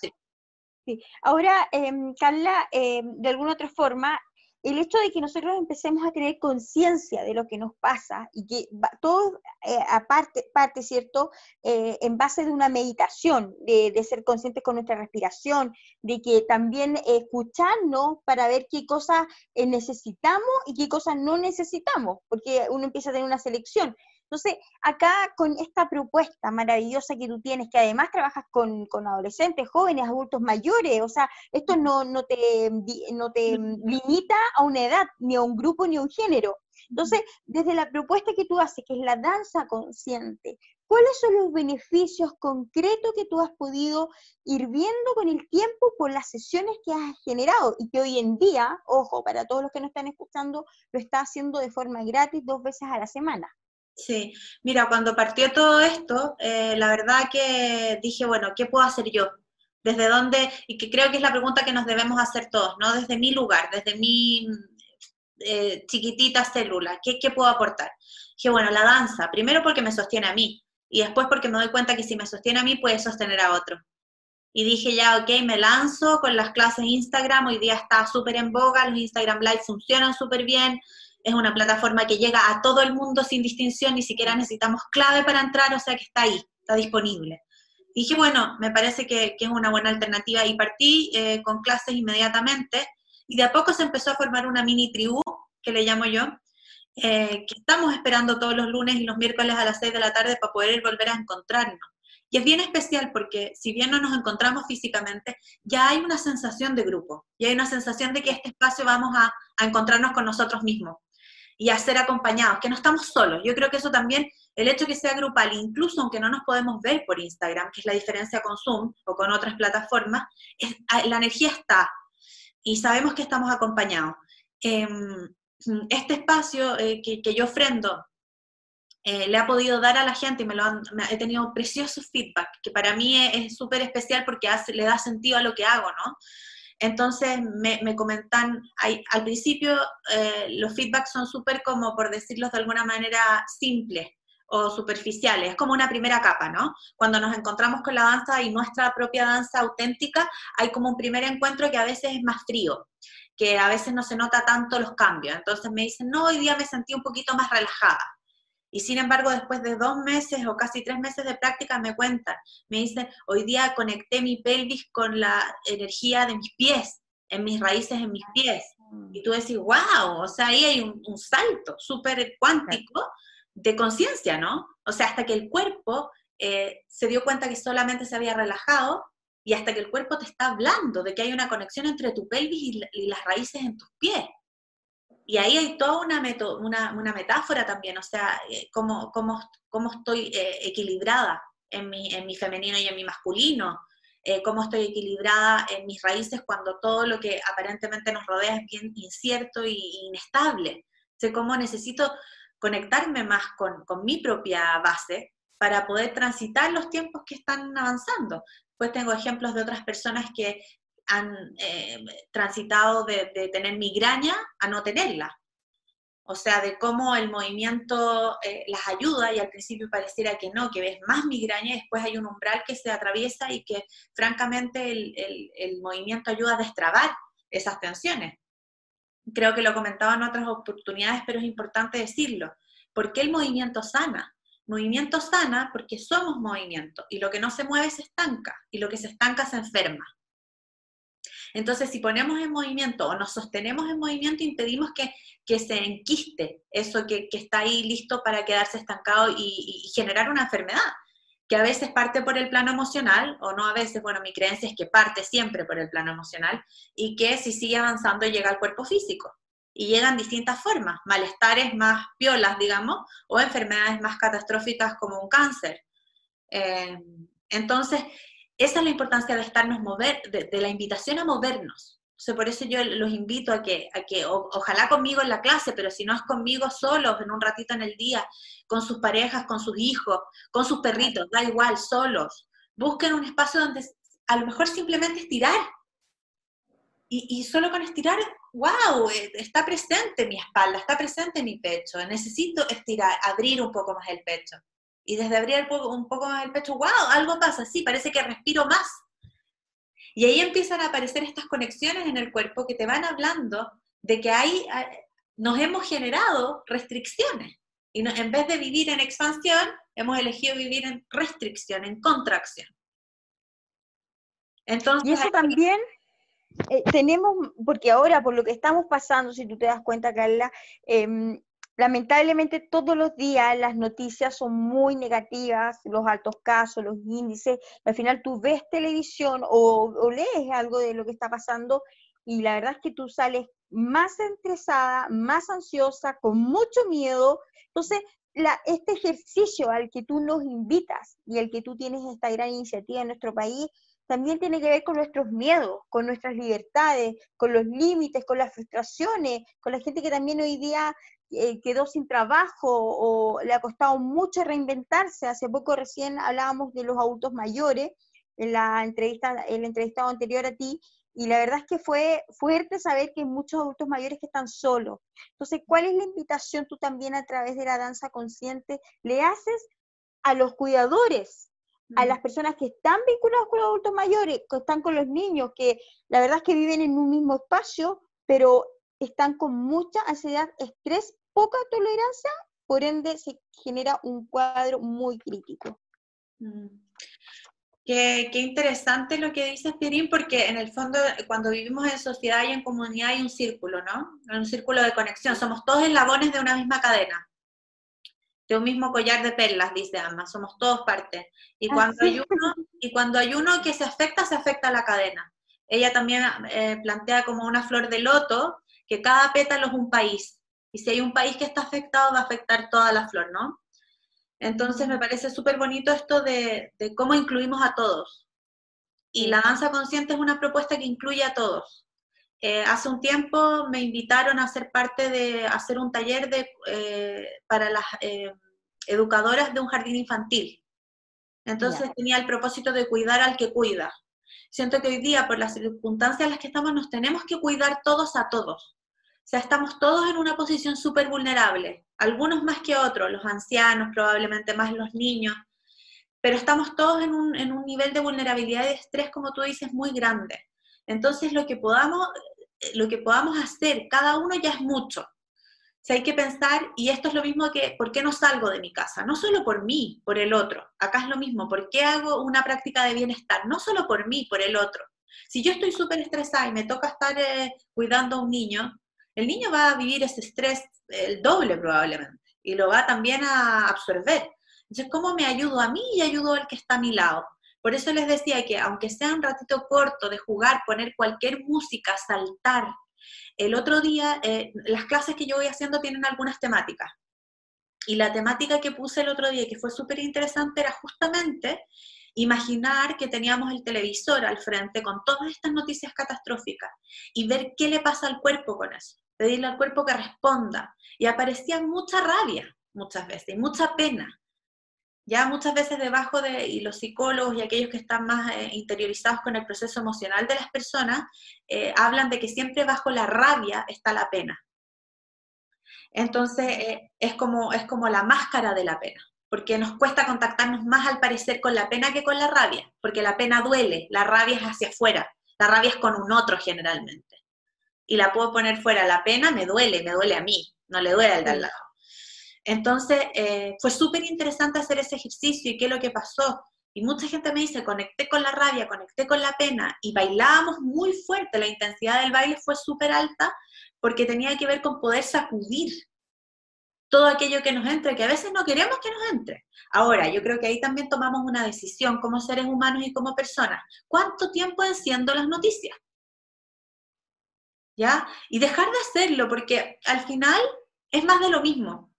Sí. Ahora, em, Carla, em, de alguna otra forma, el hecho de que nosotros empecemos a tener conciencia de lo que nos pasa y que todo eh, aparte, parte, ¿cierto?, eh, en base de una meditación, de, ser conscientes con nuestra respiración, de que también escucharnos para ver qué cosas eh, necesitamos y qué cosas no necesitamos, porque uno empieza a tener una selección. Entonces, acá con esta propuesta maravillosa que tú tienes, que además trabajas con, adolescentes, jóvenes, adultos mayores, o sea, esto no, no, te, no te limita a una edad, ni a un grupo, ni a un género. Entonces, desde la propuesta que tú haces, que es la danza consciente, ¿cuáles son los beneficios concretos que tú has podido ir viendo con el tiempo por las sesiones que has generado y que hoy en día, ojo, para todos los que nos están escuchando, lo está haciendo de forma gratis dos veces a la semana? Sí, mira, cuando partió todo esto, eh, la verdad que dije, bueno, ¿qué puedo hacer yo? ¿Desde dónde? Y que creo que es la pregunta que nos debemos hacer todos, ¿no? Desde mi lugar, desde mi eh, chiquitita célula, ¿qué, ¿qué puedo aportar? Dije, bueno, la danza, primero porque me sostiene a mí, y después porque me doy cuenta que si me sostiene a mí, puede sostener a otro. Y dije ya, ok, me lanzo con las clases Instagram, hoy día está súper en boga, los Instagram Live funcionan súper bien, es una plataforma que llega a todo el mundo sin distinción, ni siquiera necesitamos clave para entrar, o sea que está ahí, está disponible. dije, bueno, me parece que, es una buena alternativa y partí eh, con clases inmediatamente y de a poco se empezó a formar una mini tribu, que le llamo yo, eh, que estamos esperando todos los lunes y los miércoles a las 6 de la tarde para poder volver a encontrarnos. Y es bien especial porque si bien no nos encontramos físicamente, ya hay una sensación de grupo, y hay una sensación de que este espacio vamos a, a encontrarnos con nosotros mismos y a ser acompañados, que no estamos solos. Yo creo que eso también, el hecho que sea grupal, incluso aunque no nos podemos ver por Instagram, que es la diferencia con Zoom o con otras plataformas, la energía está y sabemos que estamos acompañados. Em, este espacio eh, que, yo ofrendo eh, le ha podido dar a la gente y me lo he tenido precioso feedback, que para mí es súper especial porque hace, le da sentido a lo que hago, ¿no? Entonces me, comentan, al principio eh, los feedbacks son súper como, por decirlos de alguna manera, simples o superficiales, es como una primera capa, ¿no? Cuando nos encontramos con la danza y nuestra propia danza auténtica, hay como un primer encuentro que a veces es más frío, que a veces no se nota tanto los cambios. Entonces me dicen, no, hoy día me sentí un poquito más relajada. Y sin embargo, después de dos meses o casi tres meses de práctica, me cuentan, me dicen, hoy día conecté mi pelvis con la energía de mis pies, en mis raíces, en mis pies. Y tú decís, wow, o sea, ahí hay un, salto súper cuántico de conciencia, ¿no? O sea, hasta que el cuerpo eh, se dio cuenta que solamente se había relajado y hasta que el cuerpo te está hablando de que hay una conexión entre tu pelvis y, y las raíces en tus pies. Y ahí hay toda una, una, una metáfora también, o sea, eh, cómo, cómo, cómo estoy eh, equilibrada en mi, en mi femenino y en mi masculino, eh, cómo estoy equilibrada en mis raíces cuando todo lo que aparentemente nos rodea es bien incierto e inestable. Sé cómo necesito conectarme más con, con mi propia base para poder transitar los tiempos que están avanzando. Pues tengo ejemplos de otras personas que han eh, transitado de, tener migraña a no tenerla. O sea, de cómo el movimiento eh, las ayuda y al principio pareciera que no, que ves más migraña y después hay un umbral que se atraviesa y que francamente el, el movimiento ayuda a destrabar esas tensiones. Creo que lo comentaba en otras oportunidades, pero es importante decirlo. ¿Por qué el movimiento sana? Movimiento sana porque somos movimiento y lo que no se mueve se estanca y lo que se estanca se enferma. Entonces, si ponemos en movimiento o nos sostenemos en movimiento, impedimos que, se enquiste eso que, está ahí listo para quedarse estancado y, generar una enfermedad, que a veces parte por el plano emocional, o no a veces, bueno, mi creencia es que parte siempre por el plano emocional, y que si sigue avanzando llega al cuerpo físico. Y llegan distintas formas, malestares más piolas, digamos, o enfermedades más catastróficas como un cáncer. Eh, entonces, esa es la importancia de estarnos mover, de, la invitación a movernos. por eso yo los invito a que, a que ojalá conmigo en la clase, pero si no es conmigo solos, en un ratito en el día, con sus parejas, con sus hijos, con sus perritos, da igual, solos. Busquen un espacio donde a lo mejor simplemente estirar. Y, y solo con estirar, wow, eh, está presente mi espalda, está presente mi pecho. Necesito estirar, abrir un poco más el pecho. Y desde abrir un poco más el pecho, wow, algo pasa, sí, parece que respiro más. Y ahí empiezan a aparecer estas conexiones en el cuerpo que te van hablando de que hay, nos hemos generado restricciones. Y en vez de vivir en expansión, hemos elegido vivir en restricción, en contracción. Entonces, y eso también eh, tenemos, porque ahora por lo que estamos pasando, si tú te das cuenta, Carla, eh, Lamentablemente todos los días las noticias son muy negativas, los altos casos, los índices, al final tú ves televisión o, lees algo de lo que está pasando y la verdad es que tú sales más estresada, más ansiosa, con mucho miedo. Entonces, este ejercicio al que tú nos invitas y al que tú tienes esta gran iniciativa en nuestro país, también tiene que ver con nuestros miedos, con nuestras libertades, con los límites, con las frustraciones, con la gente que también hoy día eh, quedó sin trabajo o le ha costado mucho reinventarse. Hace poco recién hablábamos de los adultos mayores en la entrevista, el entrevistado anterior a ti, y la verdad es que fue fuerte saber que hay muchos adultos mayores que están solos. Entonces, ¿cuál es la invitación tú también a través de la danza consciente le haces a los cuidadores, a las personas que están vinculadas con los adultos mayores, que están con los niños, que la verdad es que viven en un mismo espacio, pero están con mucha ansiedad, estrés, poca tolerancia, por ende se genera un cuadro muy crítico. Mm. Qué, qué, interesante lo que dices, Pirín, porque en el fondo cuando vivimos en sociedad y en comunidad hay un círculo, ¿no? Un círculo de conexión. Somos todos eslabones de una misma cadena, de un mismo collar de perlas, dice Amma. Somos todos parte. Y cuando, hay uno, y cuando hay uno que se afecta, se afecta a la cadena. Ella también eh, plantea como una flor de loto, que cada pétalo es un país. Y si hay un país que está afectado, va a afectar toda la flor, ¿no? Entonces me parece súper bonito esto de, cómo incluimos a todos. Y la danza consciente es una propuesta que incluye a todos. Eh, hace un tiempo me invitaron a ser parte de hacer un taller de, eh, para las eh, educadoras de un jardín infantil. Entonces tenía el propósito de cuidar al que cuida. Siento que hoy día, por las circunstancias en las que estamos, nos tenemos que cuidar todos a todos. O sea, estamos todos en una posición súper vulnerable, algunos más que otros, los ancianos, probablemente más los niños, pero estamos todos en un, en un nivel de vulnerabilidad y de estrés, como tú dices, muy grande. Entonces, lo que podamos, lo que podamos hacer, cada uno ya es mucho. O sea, hay que pensar, y esto es lo mismo que, ¿por qué no salgo de mi casa? No solo por mí, por el otro. Acá es lo mismo, ¿por qué hago una práctica de bienestar? No solo por mí, por el otro. Si yo estoy súper estresada y me toca estar eh, cuidando a un niño, el niño va a vivir ese estrés el doble probablemente y lo va también a absorber. Entonces, ¿cómo me ayudo a mí y ayudo al que está a mi lado? Por eso les decía que aunque sea un ratito corto de jugar, poner cualquier música, saltar, el otro día, eh, las clases que yo voy haciendo tienen algunas temáticas. Y la temática que puse el otro día, que fue súper interesante, era justamente imaginar que teníamos el televisor al frente con todas estas noticias catastróficas y ver qué le pasa al cuerpo con eso pedirle al cuerpo que responda. Y aparecía mucha rabia muchas veces, y mucha pena. Ya muchas veces debajo de, y los psicólogos y aquellos que están más eh, interiorizados con el proceso emocional de las personas, eh, hablan de que siempre bajo la rabia está la pena. Entonces eh, es, como, es como la máscara de la pena, porque nos cuesta contactarnos más al parecer con la pena que con la rabia, porque la pena duele, la rabia es hacia afuera, la rabia es con un otro generalmente y la puedo poner fuera. La pena me duele, me duele a mí, no le duele al de al lado. Entonces, eh, fue súper interesante hacer ese ejercicio y qué es lo que pasó. Y mucha gente me dice, conecté con la rabia, conecté con la pena y bailábamos muy fuerte. La intensidad del baile fue súper alta porque tenía que ver con poder sacudir todo aquello que nos entre, que a veces no queremos que nos entre. Ahora, yo creo que ahí también tomamos una decisión como seres humanos y como personas. ¿Cuánto tiempo enciendo las noticias? ¿ya? Y dejar de hacerlo, porque al final es más de lo mismo.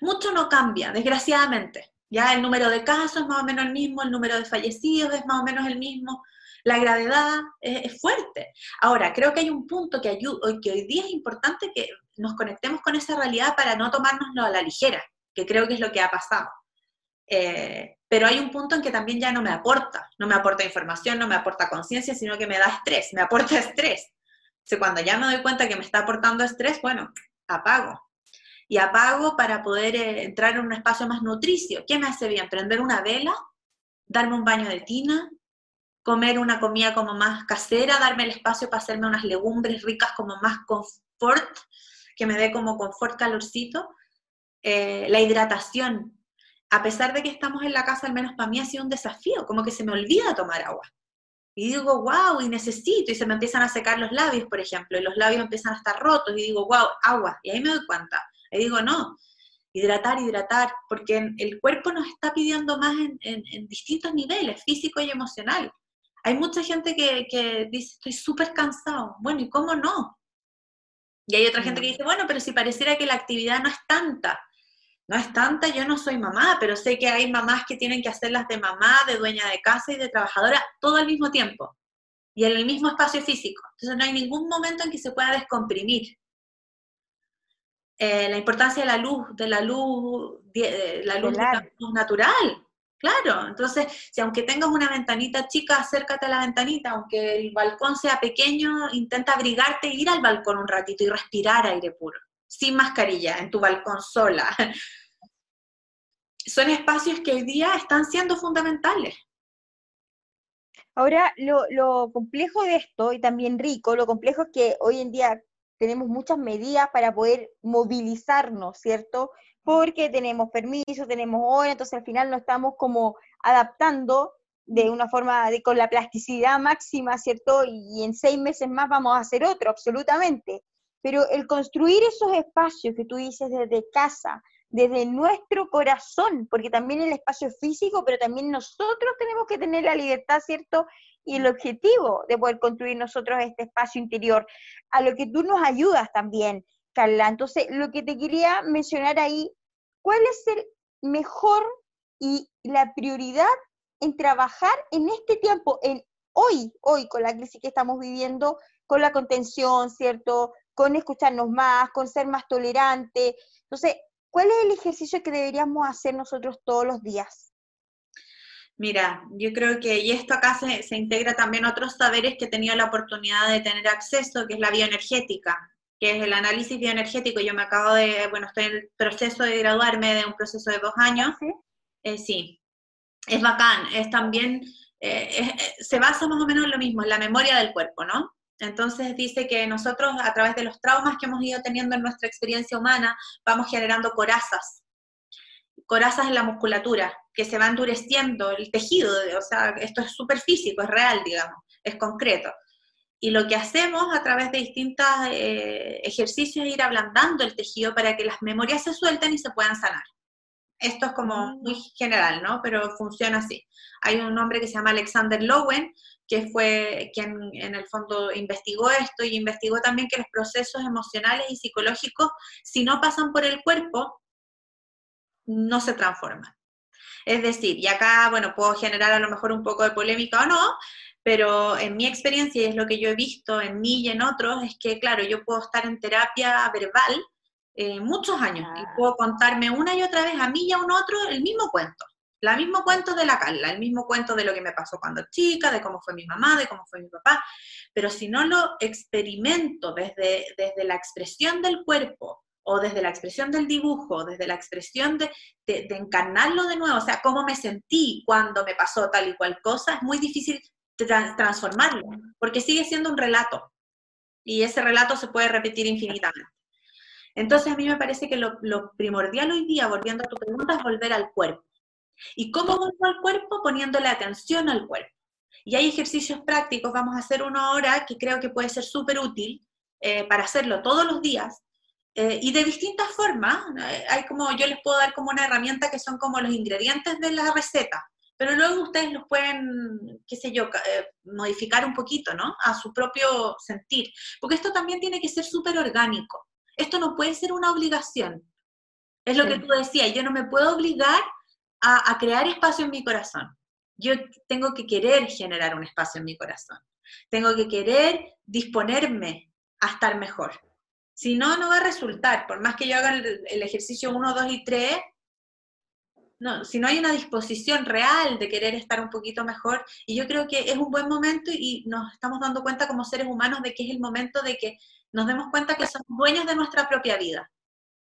Mucho no cambia, desgraciadamente. Ya el número de casos es más o menos el mismo, el número de fallecidos es más o menos el mismo, la gravedad es, fuerte. Ahora, creo que hay un punto que, que hoy día es importante que nos conectemos con esa realidad para no tomárnoslo a la ligera, que creo que es lo que ha pasado. Eh, pero hay un punto en que también ya no me aporta, no me aporta información, no me aporta conciencia, sino que me da estrés, me aporta estrés cuando ya me doy cuenta que me está aportando estrés, bueno, apago. Y apago para poder eh, entrar en un espacio más nutricio. ¿Qué me hace bien? Prender una vela, darme un baño de tina, comer una comida como más casera, darme el espacio para hacerme unas legumbres ricas como más confort, que me dé como confort calorcito. Eh, la hidratación. A pesar de que estamos en la casa, al menos para mí ha sido un desafío, como que se me olvida tomar agua y digo, wow, y necesito, y se me empiezan a secar los labios, por ejemplo, y los labios empiezan a estar rotos, y digo, wow, agua, y ahí me doy cuenta, y digo, no, hidratar, hidratar, porque el cuerpo nos está pidiendo más en, distintos niveles, físico y emocional. Hay mucha gente que, que dice, estoy súper cansado, bueno, ¿y cómo no? Y hay otra gente que dice, bueno, pero si pareciera que la actividad no es tanta, no es tanta, yo no soy mamá, pero sé que hay mamás que tienen que hacerlas de mamá, de dueña de casa y de trabajadora todo al mismo tiempo y en el mismo espacio físico. Entonces no hay ningún momento en que se pueda descomprimir. Eh, la importancia de la luz, de la luz, de, la luz natural, claro. Entonces, si aunque tengas una ventanita chica, acércate a la ventanita, aunque el balcón sea pequeño, intenta abrigarte e ir al balcón un ratito y respirar aire puro, sin mascarilla, en tu balcón sola, son espacios que hoy día están siendo fundamentales. Ahora, lo, complejo de esto, y también rico, lo complejo es que hoy en día tenemos muchas medidas para poder movilizarnos, ¿cierto? Porque tenemos permiso, tenemos hora, entonces al final nos estamos como adaptando de una forma, de, con la plasticidad máxima, ¿cierto? Y, en seis meses más vamos a hacer otro, absolutamente. Pero el construir esos espacios que tú dices desde casa, desde nuestro corazón, porque también el espacio es físico, pero también nosotros tenemos que tener la libertad, ¿cierto? Y el objetivo de poder construir nosotros este espacio interior, a lo que tú nos ayudas también, Carla. Entonces, lo que te quería mencionar ahí, ¿cuál es el mejor y la prioridad en trabajar en este tiempo, en hoy, hoy con la crisis que estamos viviendo, con la contención, ¿cierto? Con escucharnos más, con ser más tolerante. Entonces, ¿cuál es el ejercicio que deberíamos hacer nosotros todos los días? Mira, yo creo que, y esto acá se, se integra también otros saberes que he tenido la oportunidad de tener acceso, que es la bioenergética, que es el análisis bioenergético. Yo me acabo de, bueno, estoy en el proceso de graduarme de un proceso de dos años. ¿Sí? Eh, sí, es bacán, es también, eh, eh, se basa más o menos en lo mismo, en la memoria del cuerpo, ¿no? Entonces dice que nosotros a través de los traumas que hemos ido teniendo en nuestra experiencia humana, vamos generando corazas, corazas en la musculatura, que se va endureciendo el tejido, o sea, esto es súper físico, es real, digamos, es concreto. Y lo que hacemos a través de distintos eh, ejercicios es ir ablandando el tejido para que las memorias se suelten y se puedan sanar. Esto es como muy general, ¿no? Pero funciona así. Hay un hombre que se llama Alexander Lowen, que fue quien en el fondo investigó esto y investigó también que los procesos emocionales y psicológicos, si no pasan por el cuerpo, no se transforman. Es decir, y acá, bueno, puedo generar a lo mejor un poco de polémica o no, pero en mi experiencia, y es lo que yo he visto en mí y en otros, es que, claro, yo puedo estar en terapia verbal eh, muchos años y ah. puedo contarme una y otra vez a mí y a un otro el mismo cuento. El mismo cuento de la Carla, el mismo cuento de lo que me pasó cuando chica, de cómo fue mi mamá, de cómo fue mi papá. Pero si no lo experimento desde, desde la expresión del cuerpo o desde la expresión del dibujo, desde la expresión de, de, encarnarlo de nuevo, o sea, cómo me sentí cuando me pasó tal y cual cosa, es muy difícil transformarlo, porque sigue siendo un relato. Y ese relato se puede repetir infinitamente. Entonces a mí me parece que lo, primordial hoy día, volviendo a tu pregunta, es volver al cuerpo. ¿Y cómo vuelvo al cuerpo? Poniéndole atención al cuerpo. Y hay ejercicios prácticos, vamos a hacer uno ahora que creo que puede ser súper útil eh, para hacerlo todos los días. Eh, y de distintas formas, eh, hay como, yo les puedo dar como una herramienta que son como los ingredientes de la receta, pero luego ustedes los pueden, qué sé yo, modificar un poquito, ¿no? A su propio sentir, porque esto también tiene que ser súper orgánico. Esto no puede ser una obligación. Es lo que tú decías, yo no me puedo obligar a, crear espacio en mi corazón. Yo tengo que querer generar un espacio en mi corazón. Tengo que querer disponerme a estar mejor. Si no, no va a resultar. Por más que yo haga el, el ejercicio 1, 2 y 3, no, si no hay una disposición real de querer estar un poquito mejor, y yo creo que es un buen momento y nos estamos dando cuenta como seres humanos de que es el momento de que nos demos cuenta que somos dueños de nuestra propia vida.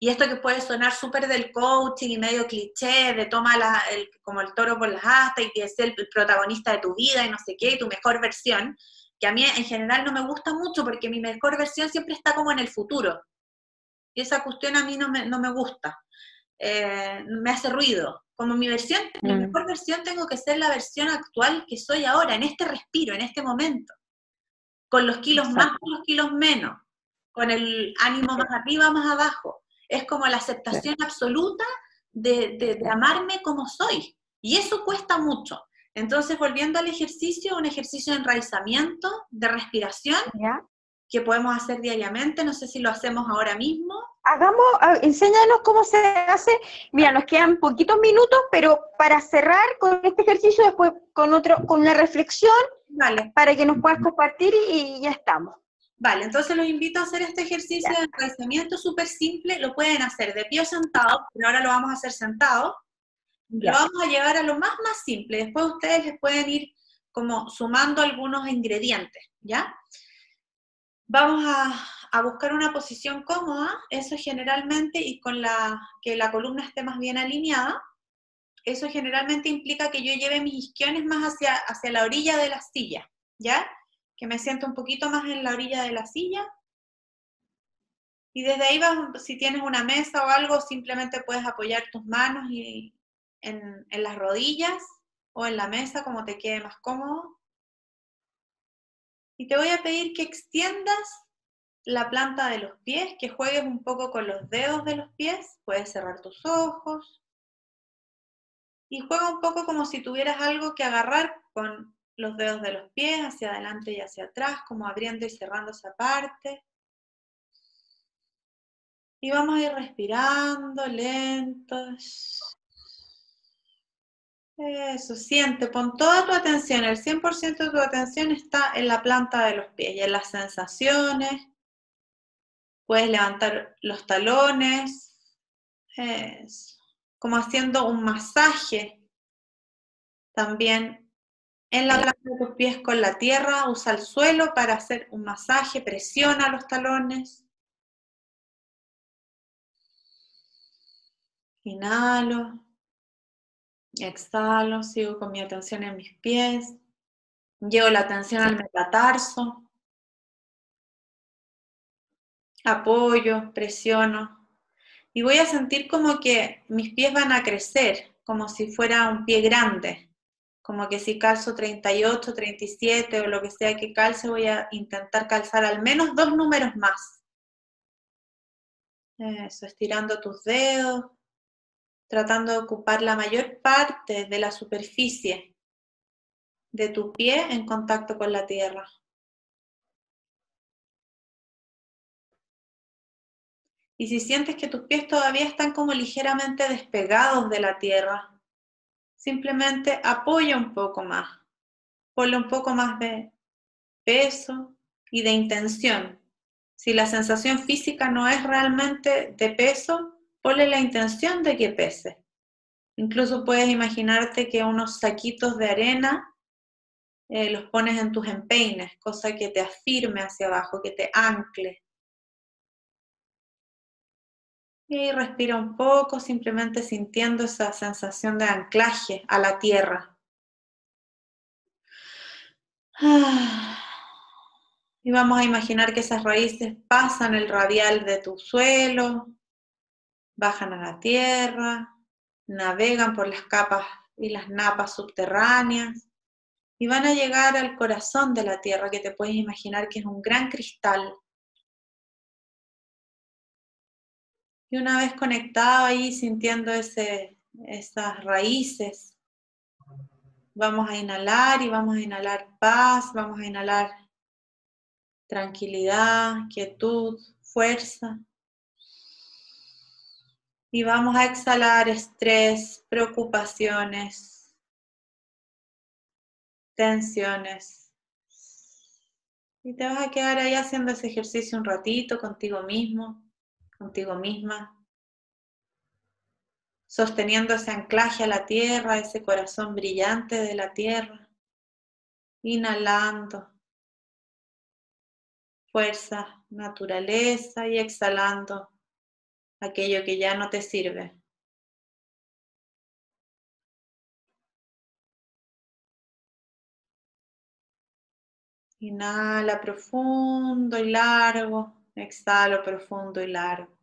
Y esto que puede sonar súper del coaching y medio cliché, de toma el, como el toro por las astas y que es el protagonista de tu vida y no sé qué, y tu mejor versión, que a mí en general no me gusta mucho porque mi mejor versión siempre está como en el futuro. Y esa cuestión a mí no me, no me gusta. Eh, me hace ruido. Como mi versión, mi mejor versión tengo que ser la versión actual que soy ahora, en este respiro, en este momento. Con los kilos más, con los kilos menos con el ánimo más arriba, más abajo. Es como la aceptación absoluta de, amarme como soy. Y eso cuesta mucho. Entonces, volviendo al ejercicio, un ejercicio de enraizamiento, de respiración, que podemos hacer diariamente. No sé si lo hacemos ahora mismo. Hagamos, enséñanos cómo se hace. Mira, nos quedan poquitos minutos, pero para cerrar con este ejercicio, después con otro, con una reflexión, vale. para que nos puedas compartir y ya estamos. Vale, entonces los invito a hacer este ejercicio de enraizamiento súper simple. Lo pueden hacer de pie o sentado, pero ahora lo vamos a hacer sentado. Lo vamos a llevar a lo más, más simple. Después ustedes les pueden ir como sumando algunos ingredientes, ¿ya? Vamos a, a buscar una posición cómoda, eso generalmente, y con la que la columna esté más bien alineada. Eso generalmente implica que yo lleve mis isquiones más hacia, hacia la orilla de la silla, ¿ya? Que me siento un poquito más en la orilla de la silla. Y desde ahí, vas, si tienes una mesa o algo, simplemente puedes apoyar tus manos y en, las rodillas o en la mesa, como te quede más cómodo. Y te voy a pedir que extiendas la planta de los pies, que juegues un poco con los dedos de los pies, puedes cerrar tus ojos. Y juega un poco como si tuvieras algo que agarrar con los dedos de los pies hacia adelante y hacia atrás, como abriendo y cerrando esa parte. Y vamos a ir respirando lentos. Eso, siente, pon toda tu atención, el 100% de tu atención está en la planta de los pies y en las sensaciones. Puedes levantar los talones, como haciendo un masaje también en la planta de tus pies con la tierra, usa el suelo para hacer un masaje, presiona los talones. Inhalo. Exhalo, sigo con mi atención en mis pies. Llevo la atención al metatarso. Apoyo, presiono. Y voy a sentir como que mis pies van a crecer, como si fuera un pie grande. Como que si calzo 38, 37 o lo que sea que calce, voy a intentar calzar al menos dos números más. Eso, estirando tus dedos, tratando de ocupar la mayor parte de la superficie de tu pie en contacto con la tierra. Y si sientes que tus pies todavía están como ligeramente despegados de la tierra, simplemente apoya un poco más, ponle un poco más de peso y de intención. Si la sensación física no es realmente de peso, ponle la intención de que pese. Incluso puedes imaginarte que unos saquitos de arena eh, los pones en tus empeines, cosa que te afirme hacia abajo, que te ancle. Y respira un poco, simplemente sintiendo esa sensación de anclaje a la tierra. Y vamos a imaginar que esas raíces pasan el radial de tu suelo, bajan a la tierra, navegan por las capas y las napas subterráneas y van a llegar al corazón de la tierra que te puedes imaginar que es un gran cristal. Y una vez conectado ahí, sintiendo ese, esas raíces, vamos a inhalar y vamos a inhalar paz, vamos a inhalar tranquilidad, quietud, fuerza. Y vamos a exhalar estrés, preocupaciones, tensiones. Y te vas a quedar ahí haciendo ese ejercicio un ratito contigo mismo, contigo misma, sosteniendo ese anclaje a la tierra, ese corazón brillante de la tierra, inhalando fuerza, naturaleza y exhalando aquello que ya no te sirve. Inhala profundo y largo, exhalo profundo y largo.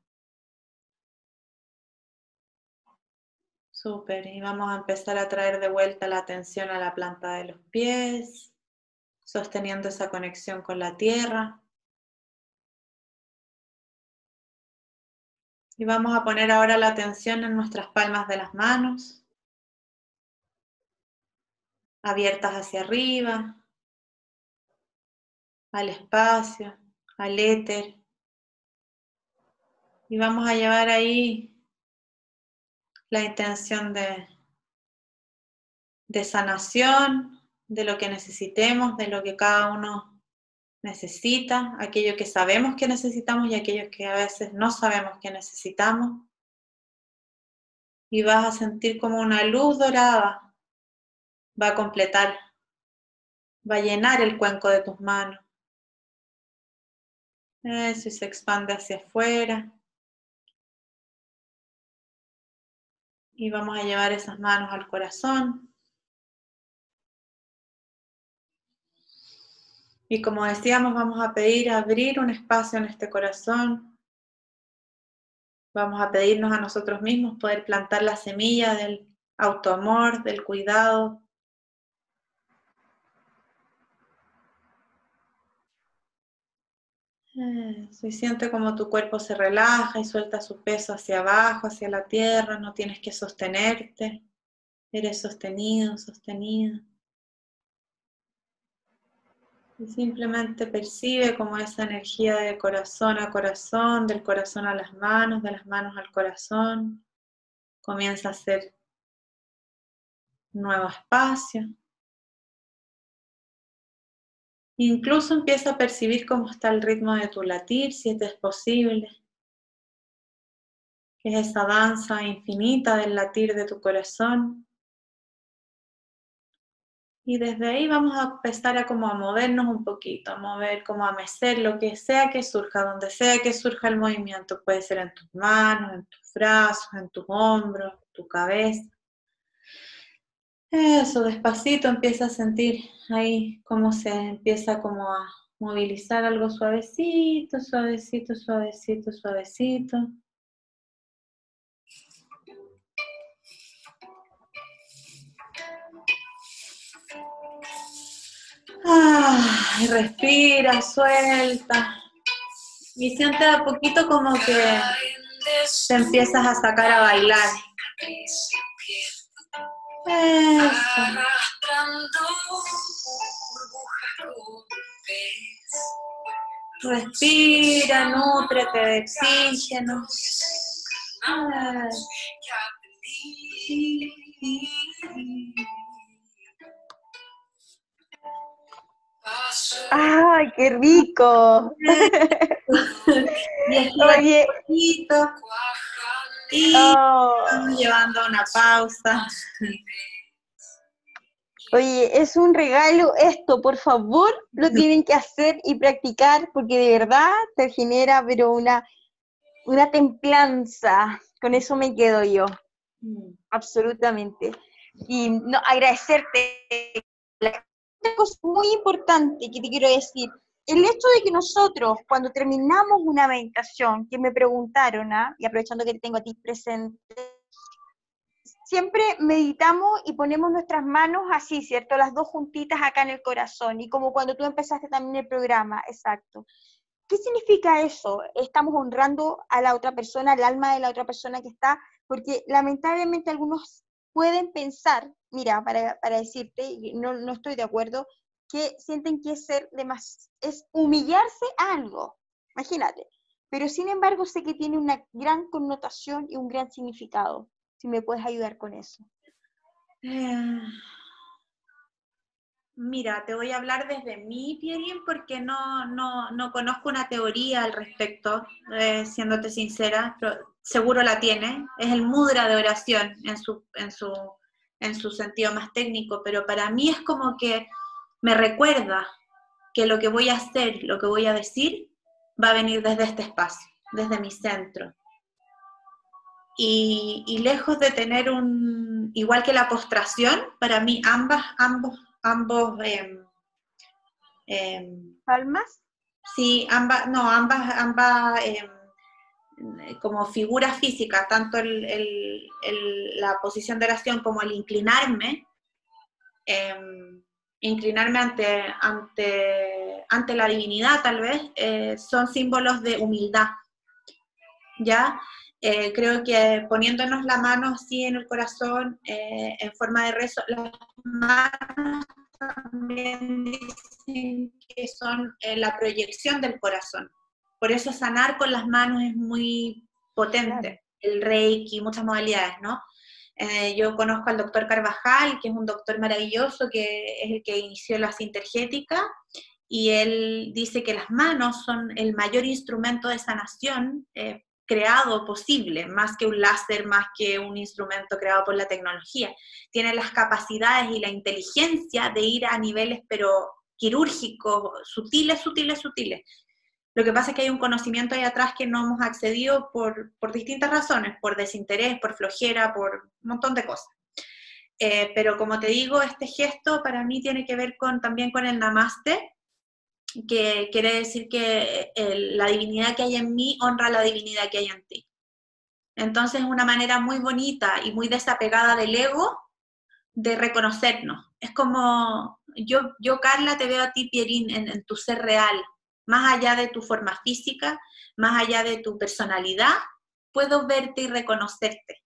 Súper, y vamos a empezar a traer de vuelta la atención a la planta de los pies, sosteniendo esa conexión con la tierra. Y vamos a poner ahora la atención en nuestras palmas de las manos, abiertas hacia arriba, al espacio, al éter. Y vamos a llevar ahí la intención de, de sanación, de lo que necesitemos, de lo que cada uno necesita, aquello que sabemos que necesitamos y aquello que a veces no sabemos que necesitamos. Y vas a sentir como una luz dorada va a completar, va a llenar el cuenco de tus manos. Eso y se expande hacia afuera. Y vamos a llevar esas manos al corazón. Y como decíamos, vamos a pedir abrir un espacio en este corazón. Vamos a pedirnos a nosotros mismos poder plantar la semilla del autoamor, del cuidado y siente como tu cuerpo se relaja y suelta su peso hacia abajo, hacia la tierra, no tienes que sostenerte, eres sostenido, sostenida. Y simplemente percibe como esa energía de corazón a corazón, del corazón a las manos, de las manos al corazón, comienza a hacer nuevo espacio. Incluso empieza a percibir cómo está el ritmo de tu latir, si es posible. es esa danza infinita del latir de tu corazón. Y desde ahí vamos a empezar a como a movernos un poquito, a mover, como a mecer lo que sea que surja, donde sea que surja el movimiento. Puede ser en tus manos, en tus brazos, en tus hombros, tu cabeza. Eso, despacito empieza a sentir ahí cómo se empieza como a movilizar algo suavecito, suavecito, suavecito, suavecito. Ah, respira, suelta. Y siente a poquito como que te empiezas a sacar a bailar. Respira, nutrete de oxígeno. ¡Ay, qué rico! Oye, y oh. estamos llevando una pausa. Oye, es un regalo esto, por favor, lo tienen que hacer y practicar porque de verdad te genera pero una, una templanza. Con eso me quedo yo. Mm. Absolutamente. Y no, agradecerte. Una cosa muy importante que te quiero decir el hecho de que nosotros, cuando terminamos una meditación, que me preguntaron, ¿ah? y aprovechando que te tengo a ti presente, siempre meditamos y ponemos nuestras manos así, ¿cierto? Las dos juntitas acá en el corazón, y como cuando tú empezaste también el programa, exacto. ¿Qué significa eso? Estamos honrando a la otra persona, al alma de la otra persona que está, porque lamentablemente algunos pueden pensar, mira, para, para decirte, no, no estoy de acuerdo, que sienten que es ser de más, es humillarse a algo, imagínate. Pero sin embargo sé que tiene una gran connotación y un gran significado. Si me puedes ayudar con eso. Eh, mira, te voy a hablar desde mí, Pierín, porque no, no, conozco una teoría al respecto, eh, siéndote sincera, pero seguro la tiene. Es el mudra de oración en su, en su, en su sentido más técnico, pero para mí es como que me recuerda que lo que voy a hacer, lo que voy a decir, va a venir desde este espacio, desde mi centro. Y, lejos de tener un, igual que la postración, para mí ambas, ambos, ambos... Eh, ¿Palmas? Sí, ambas, no, ambas, ambas em, como figura física, tanto la posición de oración como el inclinarme, em, inclinarme ante, ante, ante la divinidad tal vez, eh, son símbolos de humildad. ¿Ya? Eh, creo que poniéndonos la mano así en el corazón, eh, en forma de rezo, las manos también dicen que son la proyección del corazón. Por eso sanar con las manos es muy potente. El reiki, muchas modalidades, ¿no? Eh, yo conozco al doctor Carvajal, que es un doctor maravilloso, que es el que inició la sintergética, y él dice que las manos son el mayor instrumento de sanación eh, creado posible, más que un láser, más que un instrumento creado por la tecnología. Tiene las capacidades y la inteligencia de ir a niveles, pero quirúrgicos, sutiles, sutiles, sutiles. Lo que pasa es que hay un conocimiento ahí atrás que no hemos accedido por, distintas razones, por desinterés, por flojera, por un montón de cosas. Eh, pero como te digo, este gesto para mí tiene que ver con, también con el namaste, que quiere decir que la divinidad que hay en mí honra la divinidad que hay en ti. Entonces es una manera muy bonita y muy desapegada del ego de reconocernos. Es como, yo, yo Carla, te veo a ti, Pierín, en tu ser real, más allá de tu forma física, más allá de tu personalidad, puedo verte y reconocerte.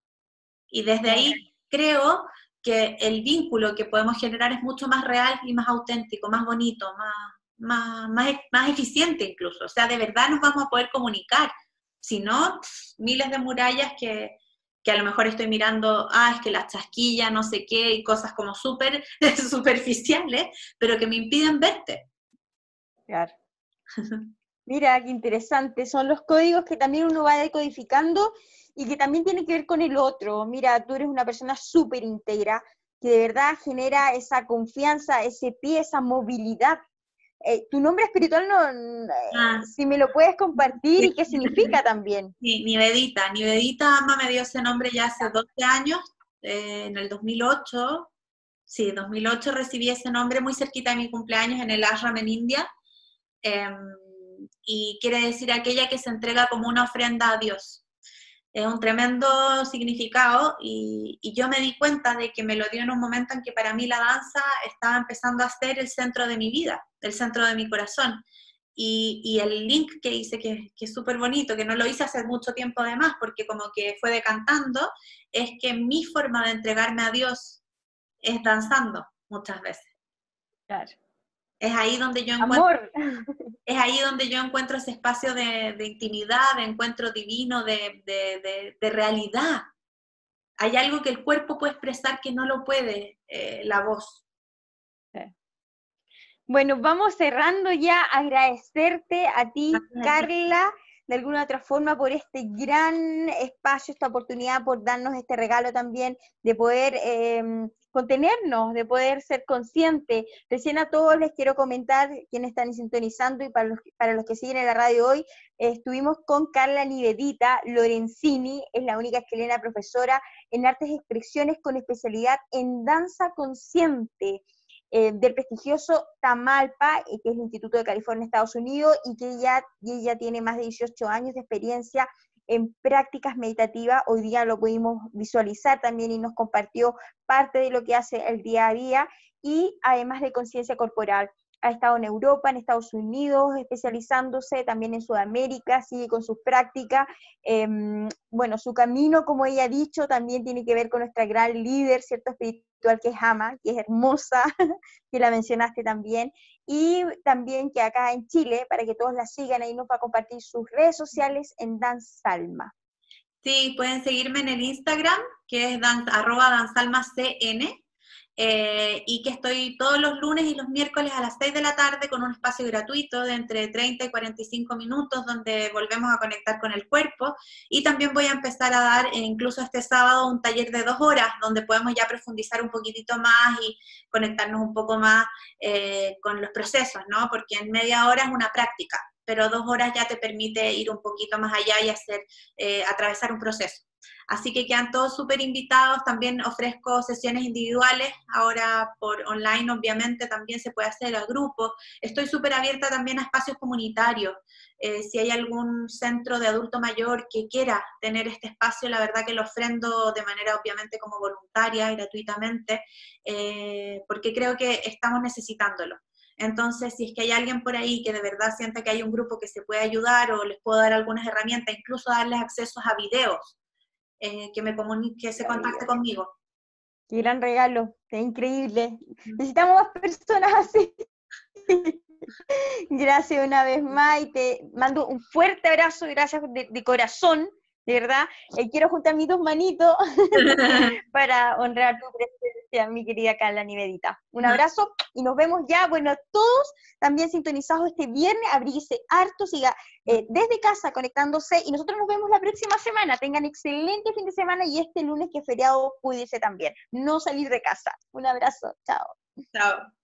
Y desde ahí creo que el vínculo que podemos generar es mucho más real y más auténtico, más bonito, más, más, más, eficiente incluso. O sea, de verdad nos vamos a poder comunicar. Si no, miles de murallas que, que a lo mejor estoy mirando, ah, es que la chasquilla, no sé qué, y cosas como súper superficiales, pero que me impiden verte. Claro. Mira, qué interesante. Son los códigos que también uno va decodificando y que también tiene que ver con el otro. Mira, tú eres una persona súper íntegra, que de verdad genera esa confianza, ese pie, esa movilidad. Eh, tu nombre espiritual, no, ah. si me lo puedes compartir y qué significa también. Sí, Nivedita. Nivedita Ama me dio ese nombre ya hace 12 años, eh, en el 2008. Sí, 2008 recibí ese nombre muy cerquita de mi cumpleaños en el ashram en India. Em, y quiere decir aquella que se entrega como una ofrenda a Dios. Es un tremendo significado y, yo me di cuenta de que me lo dio en un momento en que para mí la danza estaba empezando a ser el centro de mi vida, el centro de mi corazón. Y, el link que hice, que, que es súper bonito, que no lo hice hace mucho tiempo además, porque como que fue decantando, es que mi forma de entregarme a Dios es danzando muchas veces. Claro. Es ahí donde yo encuentro, es ahí donde yo encuentro ese espacio de, intimidad, de encuentro divino, de, realidad. Hay algo que el cuerpo puede expresar que no lo puede eh, la voz. Bueno, vamos cerrando ya. Agradecerte a ti, Carla, de alguna otra forma por este gran espacio, esta oportunidad, por darnos este regalo también de poder em, contenernos, de poder ser consciente. Recién a todos les quiero comentar, quienes están sintonizando y para los, para los que siguen en la radio hoy, estuvimos con Carla Nivedita Lorenzini, es la única chilena profesora en artes y expresiones con especialidad en danza consciente. Eh, del prestigioso Tamalpa, eh, que es el Instituto de California, Estados Unidos, y que ella, y ella tiene más de 18 años de experiencia en prácticas meditativas. Hoy día lo pudimos visualizar también y nos compartió parte de lo que hace el día a día y además de conciencia corporal ha estado en Europa, en Estados Unidos, especializándose también en Sudamérica, sigue con sus prácticas. Em, bueno, su camino, como ella ha dicho, también tiene que ver con nuestra gran líder, ¿cierto? Espiritual que es Ama, que es hermosa, que la mencionaste también. Y también que acá en Chile, para que todos la sigan, ahí nos va a compartir sus redes sociales en Danzalma. Sí, pueden seguirme en el Instagram, que es dan, arroba danzalmacn, eh, y que estoy todos los lunes y los miércoles a las 6 de la tarde con un espacio gratuito de entre 30 y 45 minutos donde volvemos a conectar con el cuerpo y también voy a empezar a dar eh, incluso este sábado un taller de dos horas donde podemos ya profundizar un poquitito más y conectarnos un poco más eh, con los procesos, ¿no? Porque en media hora es una práctica, pero dos horas ya te permite ir un poquito más allá y hacer, atravesar un proceso. Así que quedan todos súper invitados. También ofrezco sesiones individuales. Ahora por online, obviamente, también se puede hacer a grupo. Estoy súper abierta también a espacios comunitarios. Eh, si hay algún centro de adulto mayor que quiera tener este espacio, la verdad que lo ofrendo de manera obviamente como voluntaria, gratuitamente, eh, porque creo que estamos necesitándolo. Entonces, si es que hay alguien por ahí que de verdad sienta que hay un grupo que se puede ayudar o les puedo dar algunas herramientas, incluso darles acceso a videos eh, que me comunique, que se contacte conmigo. Qué gran regalo, qué increíble. Necesitamos más personas así. gracias una vez más y te mando un fuerte abrazo, gracias de corazón de verdad, eh, quiero juntar mis dos manitos para honrar tu presencia, mi querida Carla Nivedita. Un abrazo y nos vemos ya, bueno, todos también sintonizados este viernes, abríguese harto, siga eh, desde casa conectándose y nosotros nos vemos la próxima semana. Tengan excelente fin de semana y este lunes que es feriado, cuídense también. No salir de casa. Un abrazo, chao. Chao.